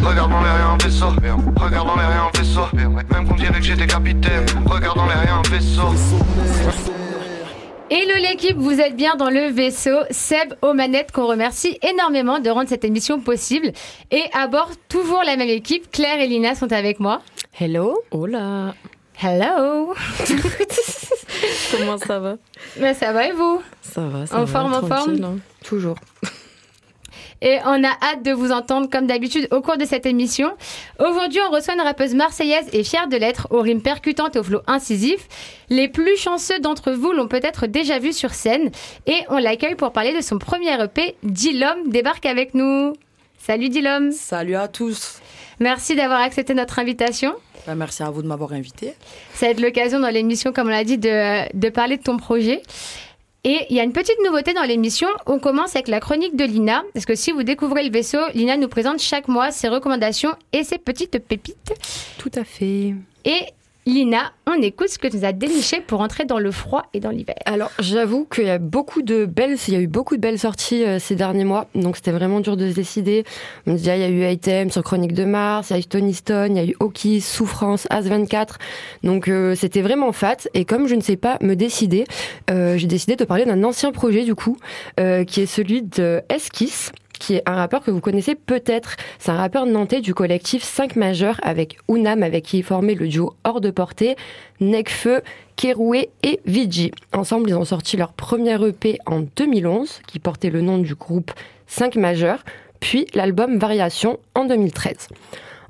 Regarde dans les rien un vaisseau. Regarde dans les rien un vaisseau. Même qu'on dirait que j'étais capitaine. Regarde dans les rien un vaisseau. Hello l'équipe, vous êtes bien dans le vaisseau. Seb aux manettes qu'on remercie énormément de rendre cette émission possible. Et à bord, toujours la même équipe, Claire et Lina sont avec moi. Hello. Hola. Hello. Comment ça va? Ben, ça va et vous? Ça va, ça En va. forme, en forme? hein. Toujours. Et on a hâte de vous entendre comme d'habitude au cours de cette émission. Aujourd'hui, on reçoit une rappeuse marseillaise et fière de l'être, aux rimes percutantes et au flow incisif. Les plus chanceux d'entre vous l'ont peut-être déjà vu sur scène. Et on l'accueille pour parler de son premier EP, Dilom, débarque avec nous. Salut Dilom. Salut à tous. Merci d'avoir accepté notre invitation. Bah, merci à vous de m'avoir invité. Ça va être l'occasion dans l'émission, comme on l'a dit, de, de parler de ton projet. Et il y a une petite nouveauté dans l'émission. On commence avec la chronique de Lina. Parce que si vous découvrez le vaisseau, Lina nous présente chaque mois ses recommandations et ses petites pépites. Tout à fait. Et Lina, on écoute ce que tu nous as déniché pour entrer dans le froid et dans l'hiver. Alors, j'avoue qu'il y a beaucoup de belles, il y a eu beaucoup de belles sorties euh, ces derniers mois, donc c'était vraiment dur de se décider. On dit, ah, il y a eu Item sur Chronique de Mars, il y a eu Tony Stone, il y a eu Oki, Souffrance, As24, donc euh, c'était vraiment fat. Et comme je ne sais pas me décider, euh, j'ai décidé de parler d'un ancien projet du coup, euh, qui est celui de Esquisse qui est un rappeur que vous connaissez peut-être. C'est un rappeur nantais du collectif 5 majeurs avec Unam, avec qui il formait le duo Hors de Portée, Necfeu, Keroué et Vigi. Ensemble, ils ont sorti leur premier EP en 2011, qui portait le nom du groupe 5 majeurs, puis l'album Variation en 2013.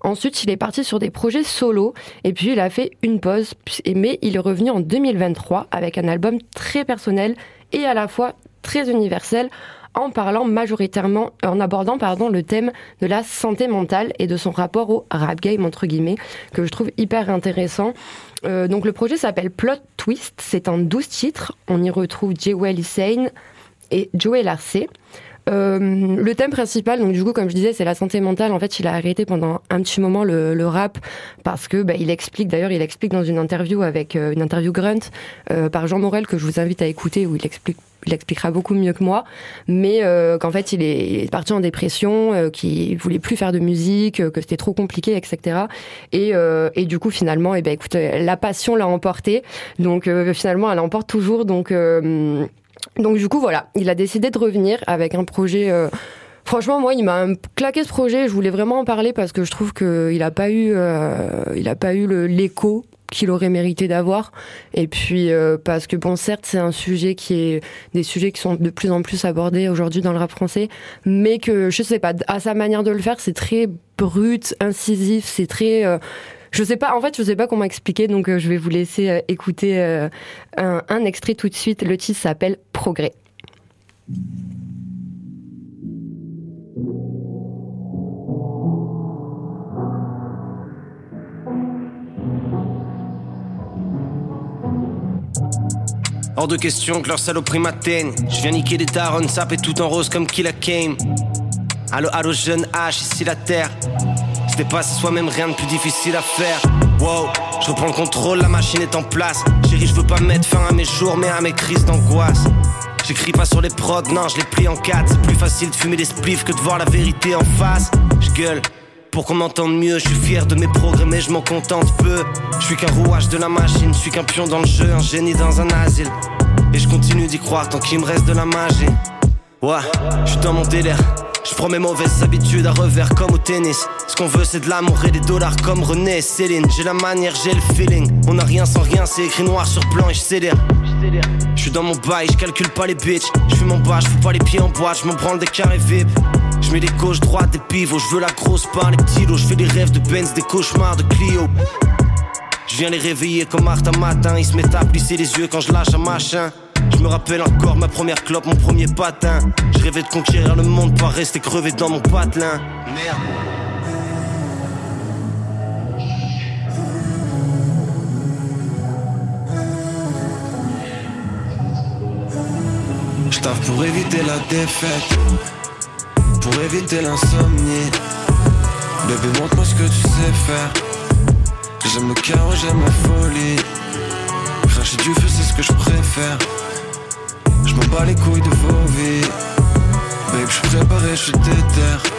Ensuite, il est parti sur des projets solo et puis il a fait une pause, mais il est revenu en 2023 avec un album très personnel et à la fois très universel en parlant majoritairement, en abordant pardon le thème de la santé mentale et de son rapport au rap game entre guillemets que je trouve hyper intéressant. Euh, donc le projet s'appelle Plot Twist, c'est en 12 titres. On y retrouve Jewel Hussein et Joey Larcé. Euh, le thème principal, donc du coup, comme je disais, c'est la santé mentale. En fait, il a arrêté pendant un petit moment le, le rap parce que bah, il explique. D'ailleurs, il explique dans une interview avec euh, une interview Grunt euh, par Jean Morel que je vous invite à écouter où il explique il expliquera beaucoup mieux que moi, mais euh, qu'en fait il est, parti en dépression, qu'il voulait plus faire de musique, que c'était trop compliqué, etc. Et, et du coup finalement, eh ben écoute, la passion l'a emporté, donc finalement elle emporte toujours, donc donc du coup voilà, il a décidé de revenir avec un projet. euh, Franchement, moi, il m'a claqué ce projet. Je voulais vraiment en parler parce que je trouve qu'il n'a pas eu, euh, il a pas eu l'écho qu'il aurait mérité d'avoir. Et puis euh, parce que bon, certes, c'est un sujet qui est des sujets qui sont de plus en plus abordés aujourd'hui dans le rap français, mais que je sais pas, à sa manière de le faire, c'est très brut, incisif, c'est très euh, je sais pas, en fait, je sais pas comment expliquer, donc euh, je vais vous laisser euh, écouter euh, un, extrait tout de suite. Le titre s'appelle Progrès. Hors de question que leur saloperie m'atteigne. Je viens niquer des darons, saper tout en rose comme Killa Kame. Allo, allo, jeune H, ici la terre. Se dépasser soi-même, rien de plus difficile à faire. Wow, je reprends le contrôle, la machine est en place. Chérie, je veux pas mettre fin à mes jours, mais à mes crises d'angoisse. J'écris pas sur les prods, non, je les plie en quatre. C'est plus facile de fumer des spliffs que de voir la vérité en face. Je gueule. Pour qu'on m'entende mieux, je suis fier de mes progrès, mais je m'en contente peu. Je suis qu'un rouage de la machine, je suis qu'un pion dans le jeu, un génie dans un asile. Et je continue d'y croire tant qu'il me reste de la magie. Ouais, je suis dans mon délire. Je prends mes mauvaises habitudes à revers comme au tennis. Ce qu'on veut, c'est de l'amour et des dollars comme René et Céline. J'ai la manière, j'ai le feeling. On a rien sans rien, c'est écrit noir sur blanc et je célère. Je suis dans mon bail, je calcule pas les bitches. Je fume mon bas, je fous pas les pieds en boîte, je me branle des carrés VIP. Je mets des gauches, droites, des pivots. Je veux la grosse part, les petits. Je fais des rêves de Benz, des cauchemars de Clio. Je viens les réveiller comme Martha matin. Ils se mettent à plisser les yeux quand je lâche un machin. Je me rappelle encore ma première clope, mon premier patin. Je rêvais de conquérir le monde, pas rester crevé dans mon patelin. Merde. Je pour éviter la défaite, pour éviter l'insomnie. Bébé, montre-moi ce que tu sais faire. J'aime le chaos, j'aime la folie. Cracher du feu, c'est ce que je préfère. Je m'en bats les couilles de vos vies. Babe, je suis préparé, je suis déter.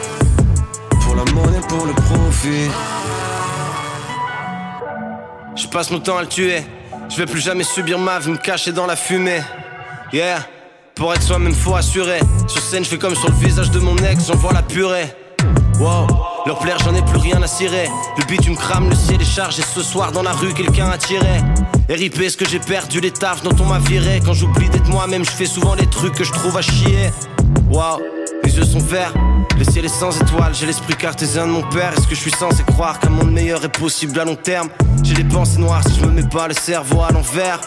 Pour la monnaie, pour le profit. Je passe mon temps à le tuer. Je vais plus jamais subir ma vie, me cacher dans la fumée. Yeah, pour être soi-même, faut assurer. Sur scène, je fais comme sur le visage de mon ex, j'envoie la purée. Wow, leur plaire, j'en ai plus rien à cirer. Le beat, tu me crames, le ciel est chargé. Ce soir, dans la rue, quelqu'un a tiré. RIP, ce que j'ai perdu, les tafs dont on m'a viré? Quand j'oublie d'être moi-même, je fais souvent les trucs que je trouve à chier. Wow, les yeux sont verts, le ciel est sans étoiles. J'ai l'esprit cartésien de mon père. Est-ce que je suis censé croire qu'un monde meilleur est possible à long terme? J'ai des pensées noires si je me mets pas le cerveau à l'envers.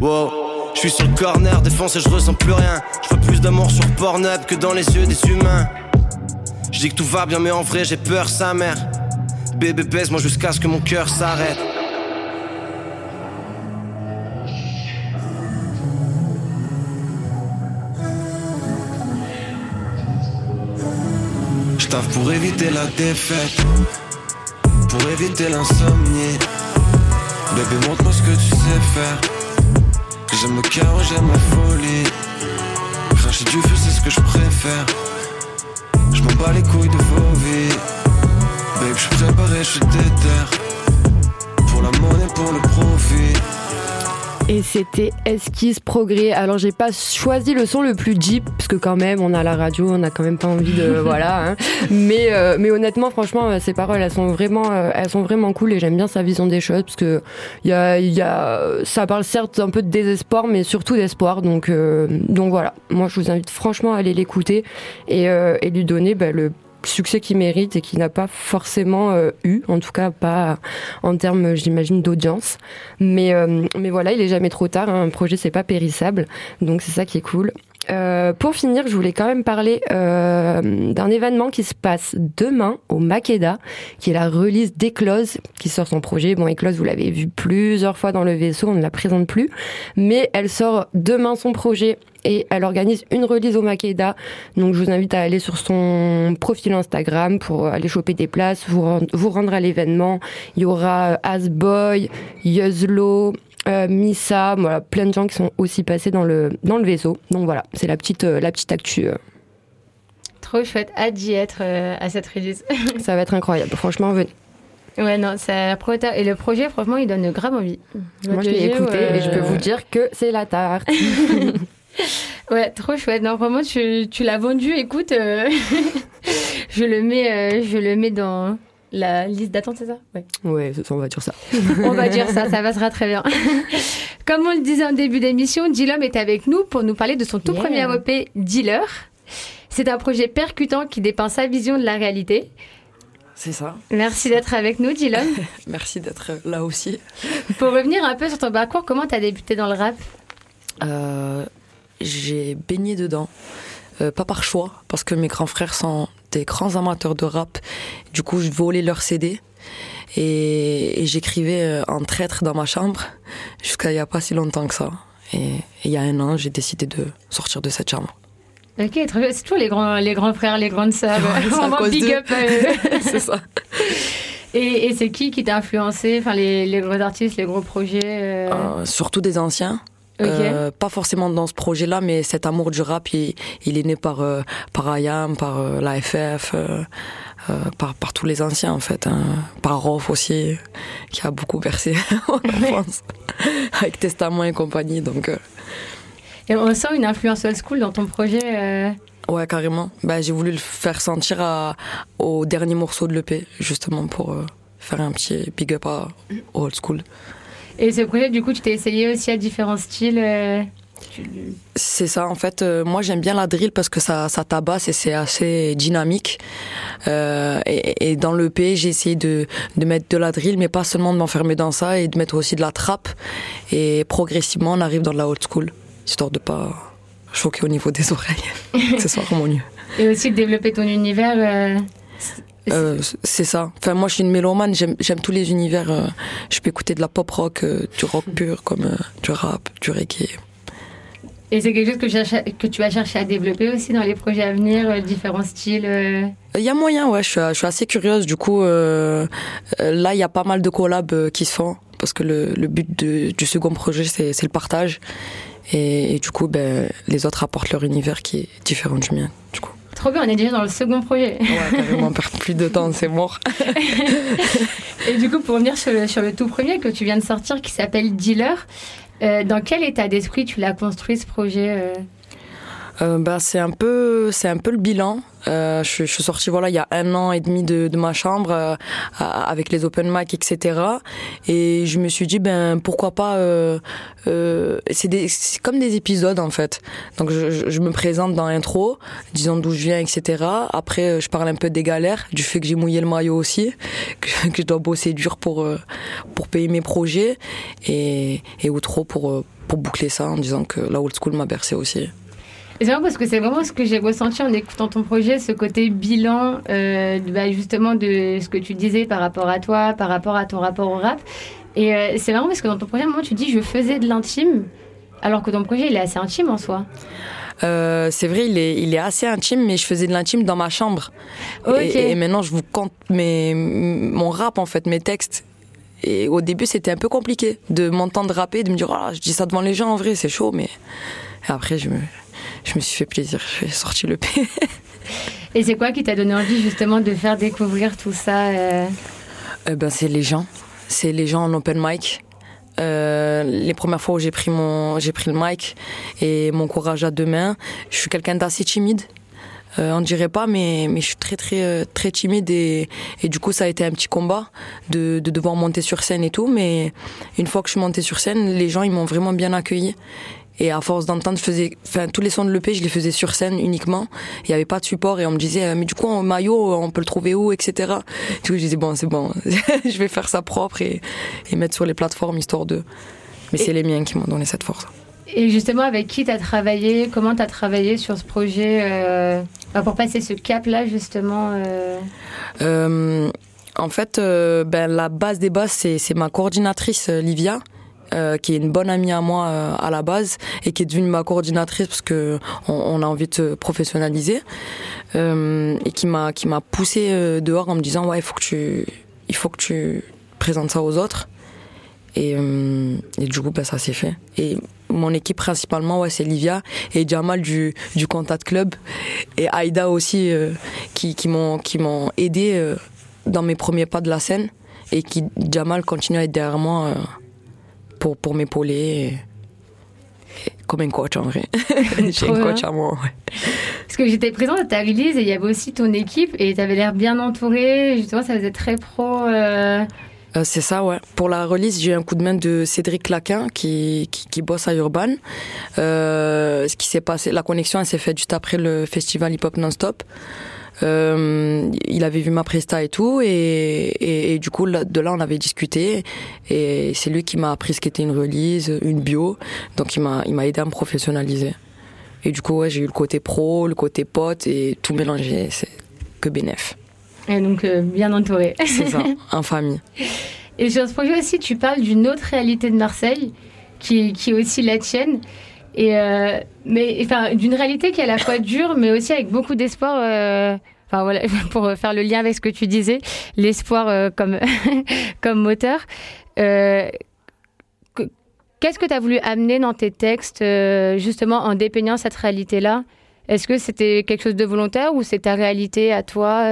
Wow. Je suis sur le corner, défonce et je ressens plus rien. Je veux plus d'amour sur Pornhub que dans les yeux des humains. Je dis que tout va bien, mais en vrai j'ai peur, sa mère. Bébé baise moi jusqu'à ce que mon cœur s'arrête. Je pour éviter la défaite, pour éviter l'insomnie. Bébé, montre-moi ce que tu sais faire. J'aime le chaos, j'aime la folie. Cracher du feu, c'est ce que je préfère. M'en les couilles de vos vies. Babe, je suis préparé, je suis déter. Pour la monnaie, pour le profit. Et c'était Esquisse Progrès. Alors j'ai pas choisi le son le plus jeep parce que quand même on a la radio, on a quand même pas envie de voilà. Hein. Mais euh, mais honnêtement, franchement, euh, ces paroles elles sont vraiment euh, elles sont vraiment cool et j'aime bien sa vision des choses parce que il y a il y a ça parle certes un peu de désespoir mais surtout d'espoir. Donc euh, donc voilà. Moi je vous invite franchement à aller l'écouter et et lui donner bah, le succès qu'il mérite et qu'il n'a pas forcément euh, eu, en tout cas pas en termes, j'imagine, d'audience. Mais, euh, mais voilà, il est jamais trop tard. hein. Un projet, c'est pas périssable, donc c'est ça qui est cool. Euh, pour finir, je voulais quand même parler euh, d'un événement qui se passe demain au Makeda, qui est la release d'Eclose, qui sort son projet. Bon, Eclose, vous l'avez vu plusieurs fois dans le vaisseau, on ne la présente plus, mais elle sort demain son projet et elle organise une release au Makeda. Donc je vous invite à aller sur son profil Instagram pour aller choper des places, vous rendre, à l'événement. Il y aura euh, Asboy, Yuzlo, euh, Missa, voilà, plein de gens qui sont aussi passés dans le dans le vaisseau. Donc voilà, c'est la petite euh, la petite actu. euh. Trop chouette, hâte d'y être euh, à cette release. Ça va être incroyable. Franchement, venez. ouais, non, ça prota- Et le projet, franchement, il donne grave envie. Moi, je l'ai écouté et je peux vous dire que c'est la tarte. Ouais, trop chouette. Non, vraiment, tu, tu l'as vendu. Écoute, euh, je le mets, euh, je le mets dans la liste d'attente, c'est ça? Ouais. ouais, on va dire ça. On va dire ça, ça passera très bien. Comme on le disait en début d'émission, Dilom est avec nous pour nous parler de son tout Yeah. premier EP, Dealer. C'est un projet percutant qui dépeint sa vision de la réalité. C'est ça. Merci d'être avec nous, Dilom. Merci d'être là aussi. pour revenir un peu sur ton parcours, comment t'as débuté dans le rap? Euh, j'ai baigné dedans. Euh, pas par choix, parce que mes grands frères sont des grands amateurs de rap. Du coup, je volais leurs CD et, et j'écrivais euh, en traître dans ma chambre jusqu'à il n'y a pas si longtemps que ça. Et, et il y a un an, j'ai décidé de sortir de cette chambre. Ok, c'est toujours les grands, les grands frères, les grandes sœurs. Ouais, cause big up. à eux. C'est ça. Et, et c'est qui qui t'a influencé Enfin, les, les gros artistes, les gros projets euh, Euh, surtout des anciens. Euh, pas forcément dans ce projet-là, mais cet amour du rap, il, il est né par, euh, par IAM, par euh, l'AFF, euh, euh, par, par tous les anciens en fait. hein. Par Rof aussi, qui a beaucoup bercé en France, avec Testament et compagnie. Donc, Et on sent une influence old school dans ton projet. ouais, carrément. Bah, J'ai voulu le faire sentir à, au dernier morceau de l'EP, justement pour faire un petit big up à au old school. Et ce projet, du coup, tu t'es essayé aussi à différents styles. euh. C'est ça, en fait, euh, moi j'aime bien la drill parce que ça, ça tabasse et c'est assez dynamique. Euh, et, et dans le P, j'ai essayé de, de mettre de la drill, mais pas seulement de m'enfermer dans ça, et de mettre aussi de la trappe. Et progressivement, on arrive dans la old school, histoire de pas choquer au niveau des oreilles. que ce soit harmonieux. Et aussi de développer ton univers. euh. Euh, c'est ça. Enfin, moi, je suis une mélomane. J'aime, j'aime tous les univers. euh, je peux écouter de la pop rock, euh, du rock pur, comme du rap, du reggae. Et c'est quelque chose que, je cherche- que tu vas chercher à développer aussi dans les projets à venir, différents styles. Il y a moyen, ouais. Je suis, je suis assez curieuse. Du coup, là, il y a pas mal de collabs qui se font parce que le, le but de- du second projet, c'est, c'est le partage. Et, et du coup, ben, les autres apportent leur univers qui est différent du mien. Du coup. Trop bien, on est déjà dans le second projet. Ouais, carrément, perdre plus de temps, c'est mort. Et du coup, pour revenir sur le, sur le tout premier que tu viens de sortir, qui s'appelle Dealer, euh, dans quel état d'esprit tu l'as construit ce projet euh bah, c'est un peu, c'est un peu le bilan. Euh, je, je suis sortie voilà il y a un an et demi de, de ma chambre euh, avec les open mic etc. Et je me suis dit ben pourquoi pas. Euh, euh, c'est comme des épisodes en fait. Donc je, je- me présente dans l'intro, disant d'où je viens etc. Après euh, je parle un peu des galères, du fait que j'ai mouillé le maillot aussi, que, je dois bosser dur pour pour payer mes projets et et outro pour pour boucler ça en disant que la old school m'a bercé aussi. C'est marrant parce que c'est vraiment ce que j'ai ressenti en écoutant ton projet, ce côté bilan, euh, bah, justement de ce que tu disais par rapport à toi, par rapport à ton rapport au rap. Et euh, c'est marrant parce que dans ton projet, à un moment, tu dis je faisais de l'intime, alors que ton projet, il est assez intime en soi. Euh, c'est vrai, il est, il est assez intime, mais je faisais de l'intime dans ma chambre. Et, et maintenant, je vous compte mes, mon rap, en fait, mes textes. Et au début, c'était un peu compliqué de m'entendre rapper, de me dire, oh je dis ça devant les gens, en vrai, c'est chaud, mais et après, je me, je me suis fait plaisir, j'ai sorti le P. Et c'est quoi qui t'a donné envie justement de faire découvrir tout ça euh? Eh ben, c'est les gens. C'est les gens en open mic. Euh, les premières fois où j'ai pris mon, j'ai pris le mic et mon courage à deux mains, je suis quelqu'un d'assez timide. Euh, on dirait pas, mais, mais je suis très très euh, très timide et, et du coup ça a été un petit combat de, de devoir monter sur scène et tout. Mais une fois que je suis montée sur scène, les gens ils m'ont vraiment bien accueilli. Et à force d'entendre, je faisais, enfin tous les sons de l'EP, je les faisais sur scène uniquement. Il n'y avait pas de support et on me disait, euh, mais du coup en maillot, on peut le trouver où, etc. Du coup je disais bon c'est bon, je vais faire ça propre et, et mettre sur les plateformes histoire de. Mais Et- c'est les miens qui m'ont donné cette force. Et justement, avec qui t'as travaillé? Comment t'as travaillé sur ce projet euh, bah, pour passer ce cap-là justement euh, Euh, en fait, ben, la base des bases, c'est, ma coordinatrice Livia. Euh, qui est une bonne amie à moi euh, à la base et qui est devenue ma coordinatrice parce que on, a envie de se professionnaliser euh, et qui m'a qui m'a poussé dehors en me disant ouais il faut que tu il faut que tu présentes ça aux autres. Et, du coup ben, ça s'est fait. Et mon équipe principalement ouais c'est Livia et Jamal du du Contact Club et Aïda aussi qui qui m'ont qui m'ont aidé dans mes premiers pas de la scène et qui Jamal continue à être derrière moi pour pour m'épauler comme un coach en vrai j'ai Trop un coach à moi ouais. Parce que j'étais présente à ta release et il y avait aussi ton équipe et t'avais l'air bien entourée. Justement, ça faisait très pro. euh, Euh, c'est ça, ouais. Pour la release, j'ai eu un coup de main de Cédric Claquin qui, qui, qui bosse à Urban. Euh, ce qui s'est passé, la connexion, elle s'est faite juste après le festival hip hop non-stop. Euh, il avait vu ma presta et tout, et, et, et du coup, là- de là, on avait discuté, et c'est lui qui m'a appris ce qu'était une release, une bio, donc il m'a, il m'a aidé à me professionnaliser. Et du coup, ouais, j'ai eu le côté pro, le côté pote, et tout mélangé, c'est que bénéf. et donc euh, bien entourée. C'est ça, en famille. Et sur ce projet aussi, tu parles d'une autre réalité de Marseille, qui, qui est aussi la tienne. Euh, mais enfin, d'une réalité qui est à la fois dure, mais aussi avec beaucoup d'espoir. euh, Enfin voilà, pour faire le lien avec ce que tu disais, l'espoir euh, comme comme moteur. Que- Qu'est-ce que tu as voulu amener dans tes textes, justement, en dépeignant cette réalité-là? Est-ce que c'était quelque chose de volontaire ou c'est ta réalité à toi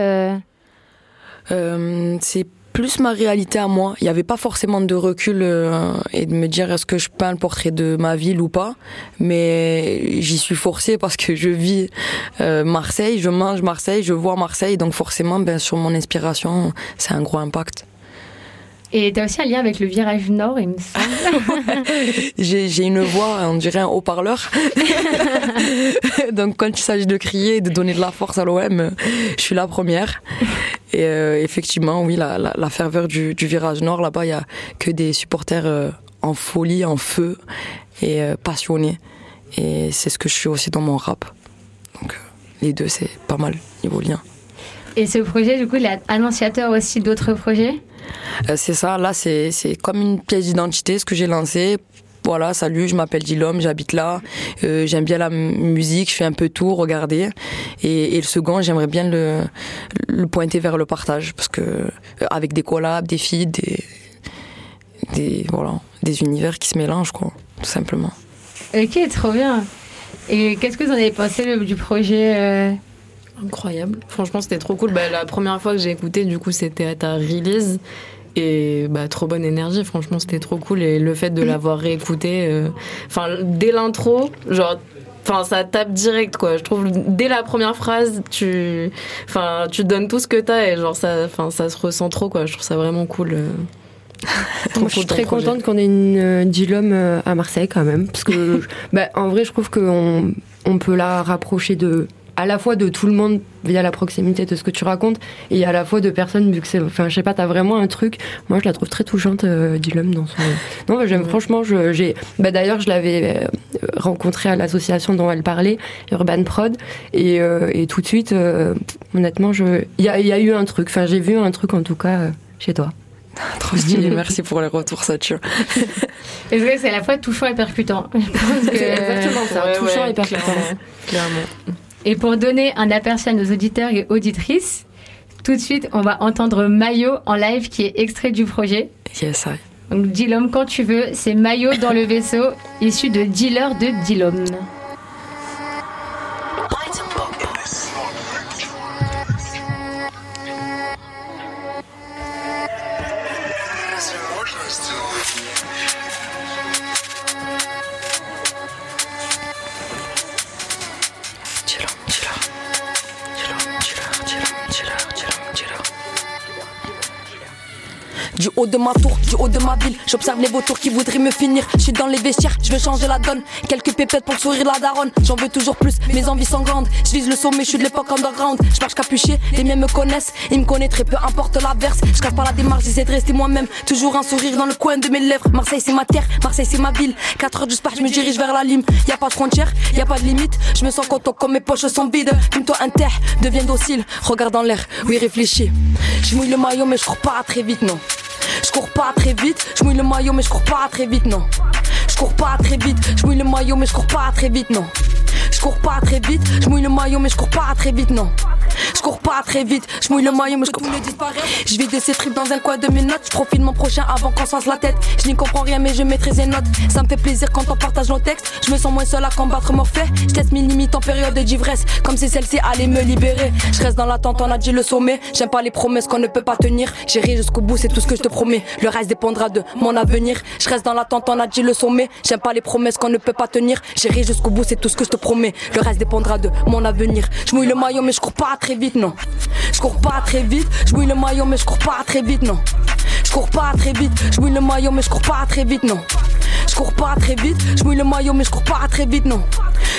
c'est plus ma réalité à moi. Il n'y avait pas forcément de recul euh, et de me dire est-ce que je peins le portrait de ma ville ou pas? Mais j'y suis forcée parce que je vis euh, Marseille, je mange Marseille, je vois Marseille. Donc forcément, ben, sur mon inspiration, c'est un gros impact. Et tu as aussi un lien avec le virage nord, il me semble. J'ai une voix, on dirait un haut-parleur. Donc quand il s'agit de crier et de donner de la force à l'OM, je suis la première. Et euh, effectivement, oui, la, ferveur du, virage nord, là-bas, il y a que des supporters euh, en folie, en feu et euh, passionnés. Et c'est ce que je suis aussi dans mon rap. Donc les deux, c'est pas mal niveau lien. Et ce projet, du coup, il est annonciateur aussi d'autres projets. Euh, c'est ça, là, c'est comme une pièce d'identité, ce que j'ai lancé. Voilà, salut, je m'appelle Dilom, j'habite là, euh, j'aime bien la musique, je fais un peu tout, regardez. Et, et le second, j'aimerais bien le, le pointer vers le partage, parce que euh, avec des collabs, des feeds, des, des, voilà, des univers qui se mélangent, quoi, tout simplement. Ok, trop bien. Et qu'est-ce que vous en avez pensé le- du projet euh, Incroyable. Franchement, c'était trop cool. Bah, la première fois que j'ai écouté, du coup, c'était à ta release. Et bah, trop bonne énergie, franchement, c'était trop cool. Et le fait de l'avoir réécouté, euh, enfin, dès l'intro, genre, enfin, ça tape direct, quoi. Je trouve, dès la première phrase, tu, enfin, tu donnes tout ce que t'as et genre, ça, enfin, ça se ressent trop, quoi. Je trouve ça vraiment cool. euh. Moi, je suis très projet. contente qu'on ait une euh, Dilom euh, à Marseille quand même, parce que bah, en vrai, je trouve qu'on on peut la rapprocher de à la fois de tout le monde via la proximité de ce que tu racontes et à la fois de personnes vu que c'est enfin je sais pas t'as vraiment un truc moi je la trouve très touchante euh, Dilom dans son non bah, j'aime franchement je j'ai bah d'ailleurs je l'avais euh, rencontrée à l'association dont elle parlait Urban Prod et, euh, et tout de suite euh, honnêtement je il y a, il y a eu un truc enfin j'ai vu un truc en tout cas euh, chez toi Trop stylé, merci pour les retours, ça tue. Et c'est vrai que c'est à la fois touchant et percutant. Je pense que- C'est exactement ça, Ouais, touchant ouais, et percutant. clairement, Clairement. Et pour donner un aperçu à nos auditeurs et auditrices, tout de suite, on va entendre Mayo en live qui est extrait du projet. Yes, I. Donc, Dilom, quand tu veux, c'est Mayo dans le vaisseau, issu de Dealer de Dilom. Du haut de ma tour, du haut de ma ville, j'observe les vautours qui voudraient me finir. Je suis dans les vestiaires, je veux changer la donne. Quelques pépettes pour sourire la daronne. J'en veux toujours plus, mes envies sont grandes. Je vise le sommet, je suis de l'époque underground. Je marche capuché, les miens me connaissent. Ils me très peu, importe l'averse. Je casse pas la démarche, j'essaie de rester moi-même. Toujours un sourire dans le coin de mes lèvres. Marseille c'est ma terre, Marseille c'est ma ville. 4 heures du sport, je me dirige vers la lime. Y a pas de frontières, y a pas de limite. Je me sens content comme mes poches sont vides. Fume-toi un terre, deviens docile. Regarde dans l'air, oui réfléchis. Je mouille le maillot, mais je cours pas très vite, non. Je cours pas très vite, je mouille le maillot mais je cours pas très vite non. Je cours pas très vite, je mouille le maillot mais je cours pas très vite non. Je cours pas très vite, je mouille le maillot mais je cours pas très vite non. Je cours pas très vite, je mouille le maillot mais je cours Je vis de ces tripes dans un coin de mes notes, je profite de mon prochain avant qu'on se fasse la tête. Je n'y comprends rien mais je maîtrise les notes. Ça me fait plaisir quand on partage nos textes. Je me sens moins seul à combattre Morphée. Je teste mes limites en période d'ivresse, comme si celle-ci allait me libérer. Je reste dans l'attente, on a dit le sommet. J'aime pas les promesses qu'on ne peut pas tenir. J'irai jusqu'au bout, c'est tout ce que je te promets. Le reste dépendra de mon avenir. Je reste dans l'attente, on a dit le sommet. J'aime pas les promesses qu'on ne peut pas tenir. J'irai jusqu'au bout, c'est tout ce que je te promets. Le reste dépendra de mon avenir. Je mouille le maillot, mais je cours pas très vite, non. Je cours pas très vite. Je mouille le maillot, mais je cours pas très vite, non. Je cours pas très vite. Je mouille le maillot, mais je cours pas très vite, non. Je cours pas très vite, je mouille le maillot mais je cours pas très vite non.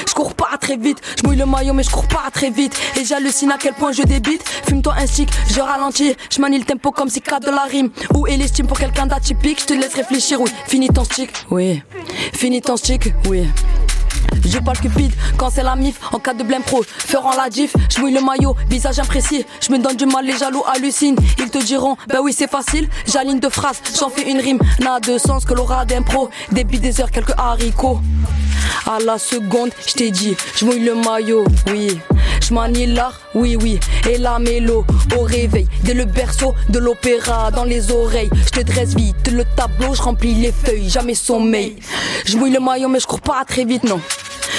Je cours pas très vite, je mouille le maillot mais je cours pas très vite. Et j'hallucine à quel point je débite. Fume-toi un stick, je ralentis, je manie le tempo comme si cadre de la rime. Où est l'estime pour quelqu'un d'atypique? Je te laisse réfléchir, oui. Finis ton stick, oui. Finis ton stick, oui. Je parle cupide quand c'est la mif en cas de blême pro. Feront la diff, je mouille le maillot, visage imprécis. Je me donne du mal, les jaloux hallucinent. Ils te diront, bah oui, c'est facile. J'aligne de phrases, j'en fais une rime. N'a de sens que l'aura d'impro. Des billes, des heures, quelques haricots. À la seconde, je t'ai dit, je mouille le maillot, oui. Je manie l'art, oui, oui. Et la mélo, au réveil. Dès le berceau, de l'opéra dans les oreilles. Je te dresse vite le tableau, je remplis les feuilles, jamais sommeil. Je mouille le maillot, mais je cours pas très vite, non.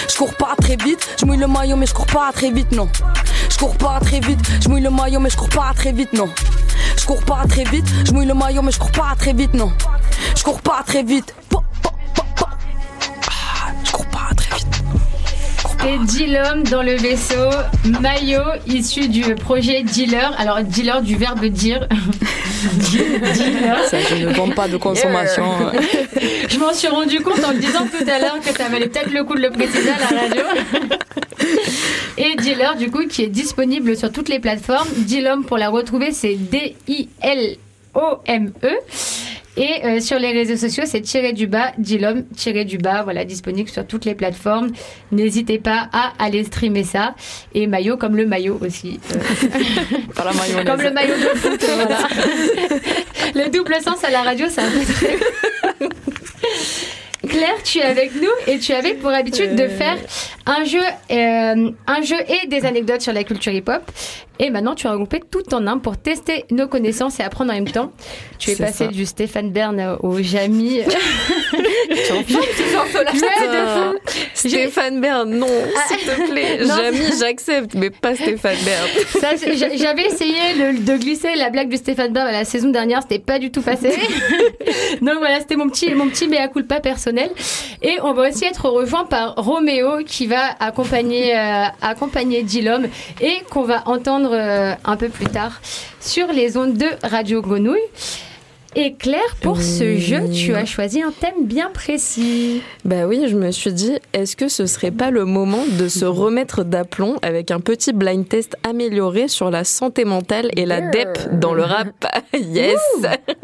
Je cours pas très vite, je mouille le maillot mais je cours pas très vite non. Je cours pas très vite, je mouille le maillot mais je cours pas très vite non. Je cours pas très vite, je mouille le maillot mais je cours pas très vite non. Je cours pas très vite. Et Dilom dans le vaisseau, maillot issu du projet Dealer. Alors dealer du verbe dire. dealer. Ça, je ne vends pas de consommation. Je m'en suis rendu compte en le disant tout à l'heure que ça valait peut-être le coup de le préciser à la radio. Et Dealer, du coup, qui est disponible sur toutes les plateformes. Dilom, pour la retrouver, c'est D-I-L-O-M-E. Et euh, sur les réseaux sociaux, c'est tiré du bas, Dilom, tiré du bas, voilà, disponible sur toutes les plateformes. N'hésitez pas à aller streamer ça. Et maillot comme le maillot aussi. euh, la mayonnaise. comme le maillot de foot, voilà. Le double sens à la radio, c'est un peu très... Claire, tu es avec nous et tu avais pour habitude de faire un jeu, euh, un jeu et des anecdotes sur la culture hip-hop. Et maintenant, tu as regroupé tout en un pour tester nos connaissances et apprendre en même temps. Tu es passé ça. du Stéphane Bern au Jamy. Ouais. Stéphane Bern, non, s'il te plaît. Non, Jamy, j'accepte, mais pas Stéphane Bern. J'avais essayé de, de glisser la blague du Stéphane Bern à la saison dernière, c'était pas du tout passé. Donc voilà, c'était mon petit, mon petit mea culpa personnel. Et on va aussi être rejoint par Roméo qui va accompagner, euh, Dilom et qu'on va entendre euh, un peu plus tard sur les ondes de Radio Grenouille. Et Claire, pour ce Oui. jeu, tu as choisi un thème bien précis. Bah oui, je me suis dit, est-ce que ce serait pas le moment de se remettre d'aplomb avec un petit blind test amélioré sur la santé mentale et la DEP dans le rap? Yes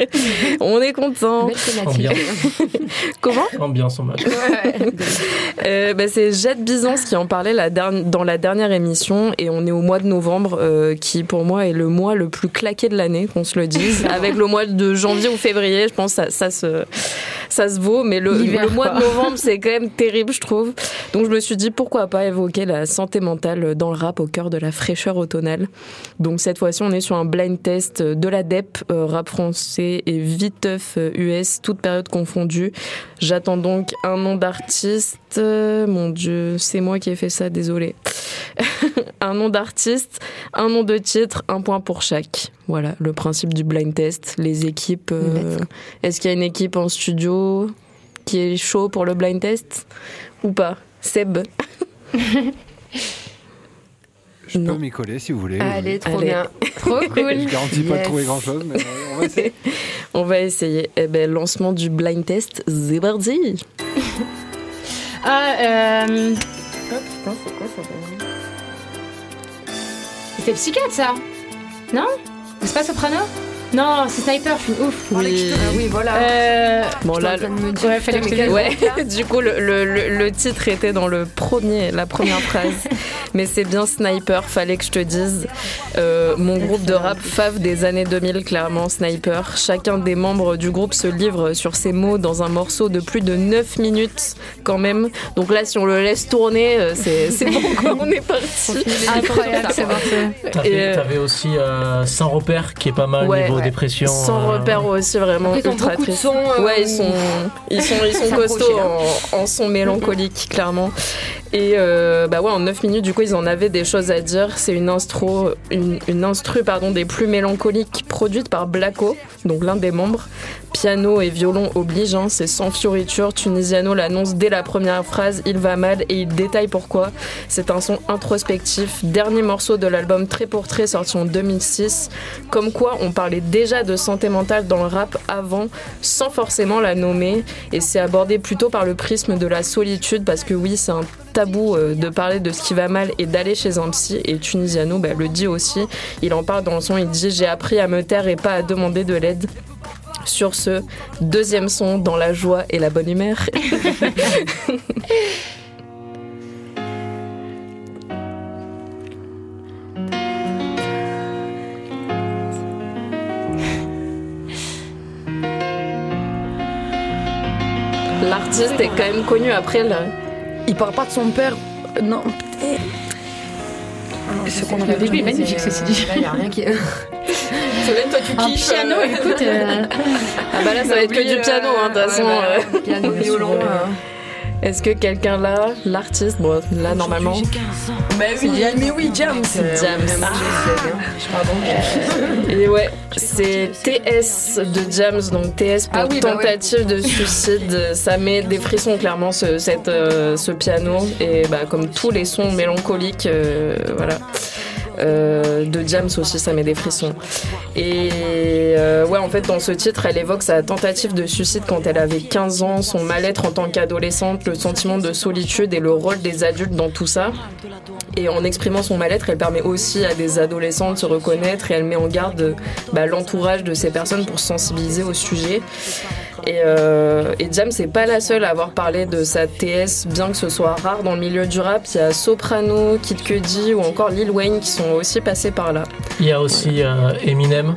On est content. Ambiance, Comment? Ambiance en mode. Euh, bah, c'est Jade Byzance qui en parlait la dans la dernière émission et on est au mois de novembre euh, qui pour moi est le mois le plus claqué de l'année qu'on se le dise avec le mois de janvier ou février je pense ça, ça se ça se vaut mais le, le mois quoi. de novembre c'est quand même terrible je trouve donc je me suis dit pourquoi pas évoquer la santé mentale dans le rap au cœur de la fraîcheur automnale donc cette fois-ci on est sur un blind test de la DEP euh, rap français et viteuf euh, US toute période confondue J'attends donc un nom d'artiste. Euh, Mon Dieu, c'est moi qui ai fait ça, désolé. un nom d'artiste, un nom de titre, un point pour chaque. Voilà, le principe du blind test. Les équipes. euh, Est-ce qu'il y a une équipe en studio qui est chaud pour le blind test ou pas? Seb Je Non. peux m'y coller si vous voulez. Allez, trop Allez. bien. Trop cool. Je garantis pas de trouver grand chose, mais on va essayer. On va essayer. Eh ben, lancement du blind test, c'est parti. Ah, euh... C'est psychiatre ça Non? C'est pas soprano Non, c'est sniper, je suis ouf. Oui. Ah oui, voilà. Euh... Bon là, de me dire, ouais, fallait que je te dise. Ouais, du coup, le, le- le- le titre était dans le premier, la première phrase. Mais c'est bien Sniper, fallait que je te dise. Euh, mon groupe de rap fave des années 2000, clairement, Sniper. Chacun des membres du groupe se livre sur ses mots dans un morceau de plus de 9 minutes, quand même. Donc là, si on le laisse tourner, euh, c'est c'est bon, quoi, on est parti. Incroyable ce morceau. Et, T'avais euh, t'avais aussi euh, Sans repère qui est pas mal Ouais. niveau Ouais. dépression. Sans euh, repère aussi vraiment Après, ils ont ultra beaucoup de sons, euh, ouais, ils sont ils sont ils sont costauds en, en son mélancolique clairement. Et euh, bah ouais, en 9 minutes du coup, ils en avaient des choses à dire. C'est une instro une, une instru pardon des plus mélancoliques produite par Blacko, donc l'un des membres. Piano et violon oblige, hein, c'est sans fioriture. Tunisiano l'annonce dès la première phrase, il va mal et il détaille pourquoi. C'est un son introspectif, dernier morceau de l'album Trait pour Trait sorti en 2006. Comme quoi, on parlait déjà de santé mentale dans le rap avant, sans forcément la nommer. Et c'est abordé plutôt par le prisme de la solitude, parce que oui, c'est un tabou euh, de parler de ce qui va mal et d'aller chez un psy. Et Tunisiano bah, le dit aussi. Il en parle dans le son, il dit J'ai appris à me taire et pas à demander de l'aide. Sur ce deuxième son, dans la joie et la bonne humeur. L'artiste est quand même connu après là. Il parle pas de son père. Euh, Non. C'est qu'on Le début est magnifique, ceci dit. Là, y a rien qui. Solène, toi tu Un kiffes. piano, euh, écoute. euh, Ah bah là ça va être que du piano hein, de toute façon. euh. Piano, violon. Est-ce que quelqu'un là, l'artiste, bon là normalement? Bah oui, mais oui, James. James. Pardon. Et ouais, c'est TS de James, donc TS pour Ah oui, bah ouais. tentative de suicide. Ça met des frissons clairement ce, cette, euh, ce piano. Et bah, comme tous les sons mélancoliques, euh, voilà. Euh, de James aussi, ça met des frissons. Et euh, ouais, en fait, dans ce titre, elle évoque sa tentative de suicide quand elle avait 15 ans, son mal-être en tant qu'adolescente, le sentiment de solitude et le rôle des adultes dans tout ça. Et en exprimant son mal-être, elle permet aussi à des adolescents de se reconnaître et elle met en garde bah, l'entourage de ces personnes pour sensibiliser au sujet. Et, euh, et Jam, c'est pas la seule à avoir parlé de sa TS, bien que ce soit rare dans le milieu du rap. Il y a Soprano, Kid Cudi ou encore Lil Wayne qui sont aussi passés par là. Il y a aussi euh, Eminem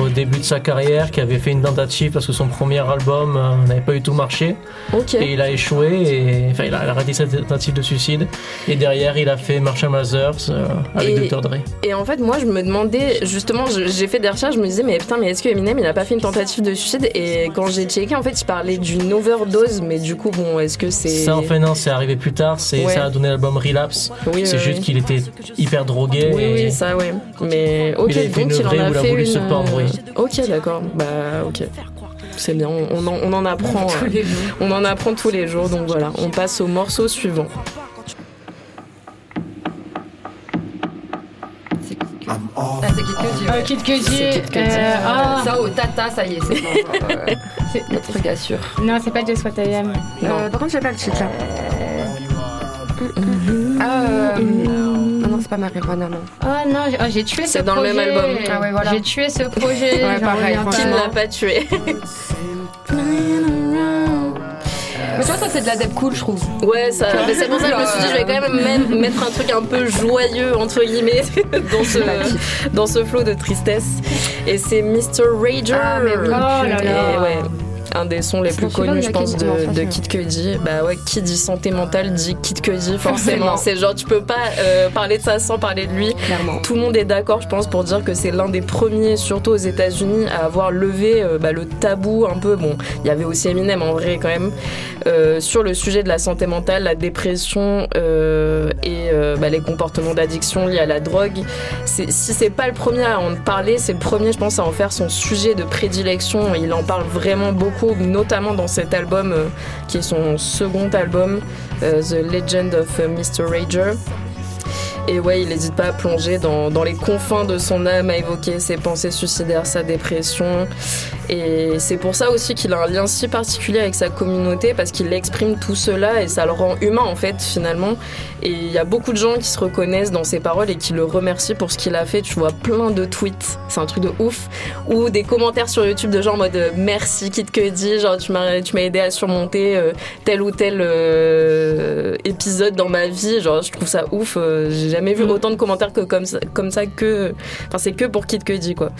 au début de sa carrière qui avait fait une tentative parce que son premier album euh, n'avait pas du tout marché et il a échoué et enfin il a raté sa tentative de suicide et derrière il a fait Marshall Mathers euh, avec Et- Dr Dre. Et en fait, moi, je me demandais, justement, j'ai fait des recherches, je me disais, mais putain, mais est-ce que Eminem, il a pas fait une tentative de suicide? Et quand j'ai checké, en fait, il parlait d'une overdose, mais du coup, bon, est-ce que c'est. Ça en fait non, c'est arrivé plus tard, c'est Ouais. ça a donné l'album Relapse. Oui, c'est oui, juste oui. qu'il était hyper drogué Oui, et oui, ça, ouais. Mais ok, Il donc il en a fait voulu une. se pendre, oui. Ok, d'accord. Bah, ok. C'est bien, on, on en, on en apprend. euh, on en apprend tous les jours, donc voilà. On passe au morceau suivant. Ah, c'est Kid Cudi. Euh, Kid Cudi. C'est Kid Cudi. euh, ah. Ça au tata, ça y est, c'est bon, genre, euh, C'est- notre gars sûr. Non, c'est pas Just What I Am. Euh, par contre, j'ai pas le titre là. Ah, ah non, c'est pas Marijuana, non. Oh non, j'ai- oh, j'ai tué ce C'est dans le même projet. album. Ah ouais, voilà. J'ai tué ce projet. Ouais, j'en pareil, reviens Qui ne l'a pas tué Mais tu vois, ça c'est de la dep cool, je trouve. Ouais, ça. mais c'est pour ça que je me suis dit, je vais quand même même mettre un truc un peu joyeux entre guillemets dans ce dans ce flot de tristesse. Et c'est Mr. Rager. Ah, mais oui. Oh là là. Et ouais. Un des sons les plus connus, je pense, de, Kid Cudi. Bah ouais, qui dit santé mentale dit Kid Cudi, forcément. C'est genre, tu peux pas euh, parler de ça sans parler de lui. Clairement. Tout le monde est d'accord, je pense, pour dire que c'est l'un des premiers, surtout aux États-Unis, à avoir levé euh, bah, le tabou un peu. Bon, il y avait aussi Eminem en vrai quand même euh, sur le sujet de la santé mentale, la dépression et bah, les comportements d'addiction liés à la drogue. Si c'est pas le premier à en parler, c'est le premier, je pense, à en faire son sujet de prédilection. Il en parle vraiment beaucoup, notamment dans cet album euh, qui est son second album, euh, The Legend of Mr. Rager. Et ouais, il n'hésite pas à plonger dans les confins de son âme, à évoquer ses pensées suicidaires, sa dépression. Et c'est pour ça aussi qu'il a un lien si particulier avec sa communauté, parce qu'il exprime tout cela et ça le rend humain en fait, finalement. Et il y a beaucoup de gens qui se reconnaissent dans ses paroles et qui le remercient pour ce qu'il a fait. Tu vois plein de tweets, c'est un truc de ouf. Ou des commentaires sur YouTube de gens en mode euh, merci Kid Cudi, genre tu m'as tu m'as aidé à surmonter euh, tel ou tel euh, épisode dans ma vie. Genre je trouve ça ouf. euh, J'ai jamais vu autant de commentaires que comme ça, comme ça que. Enfin c'est que pour Kid Cudi quoi.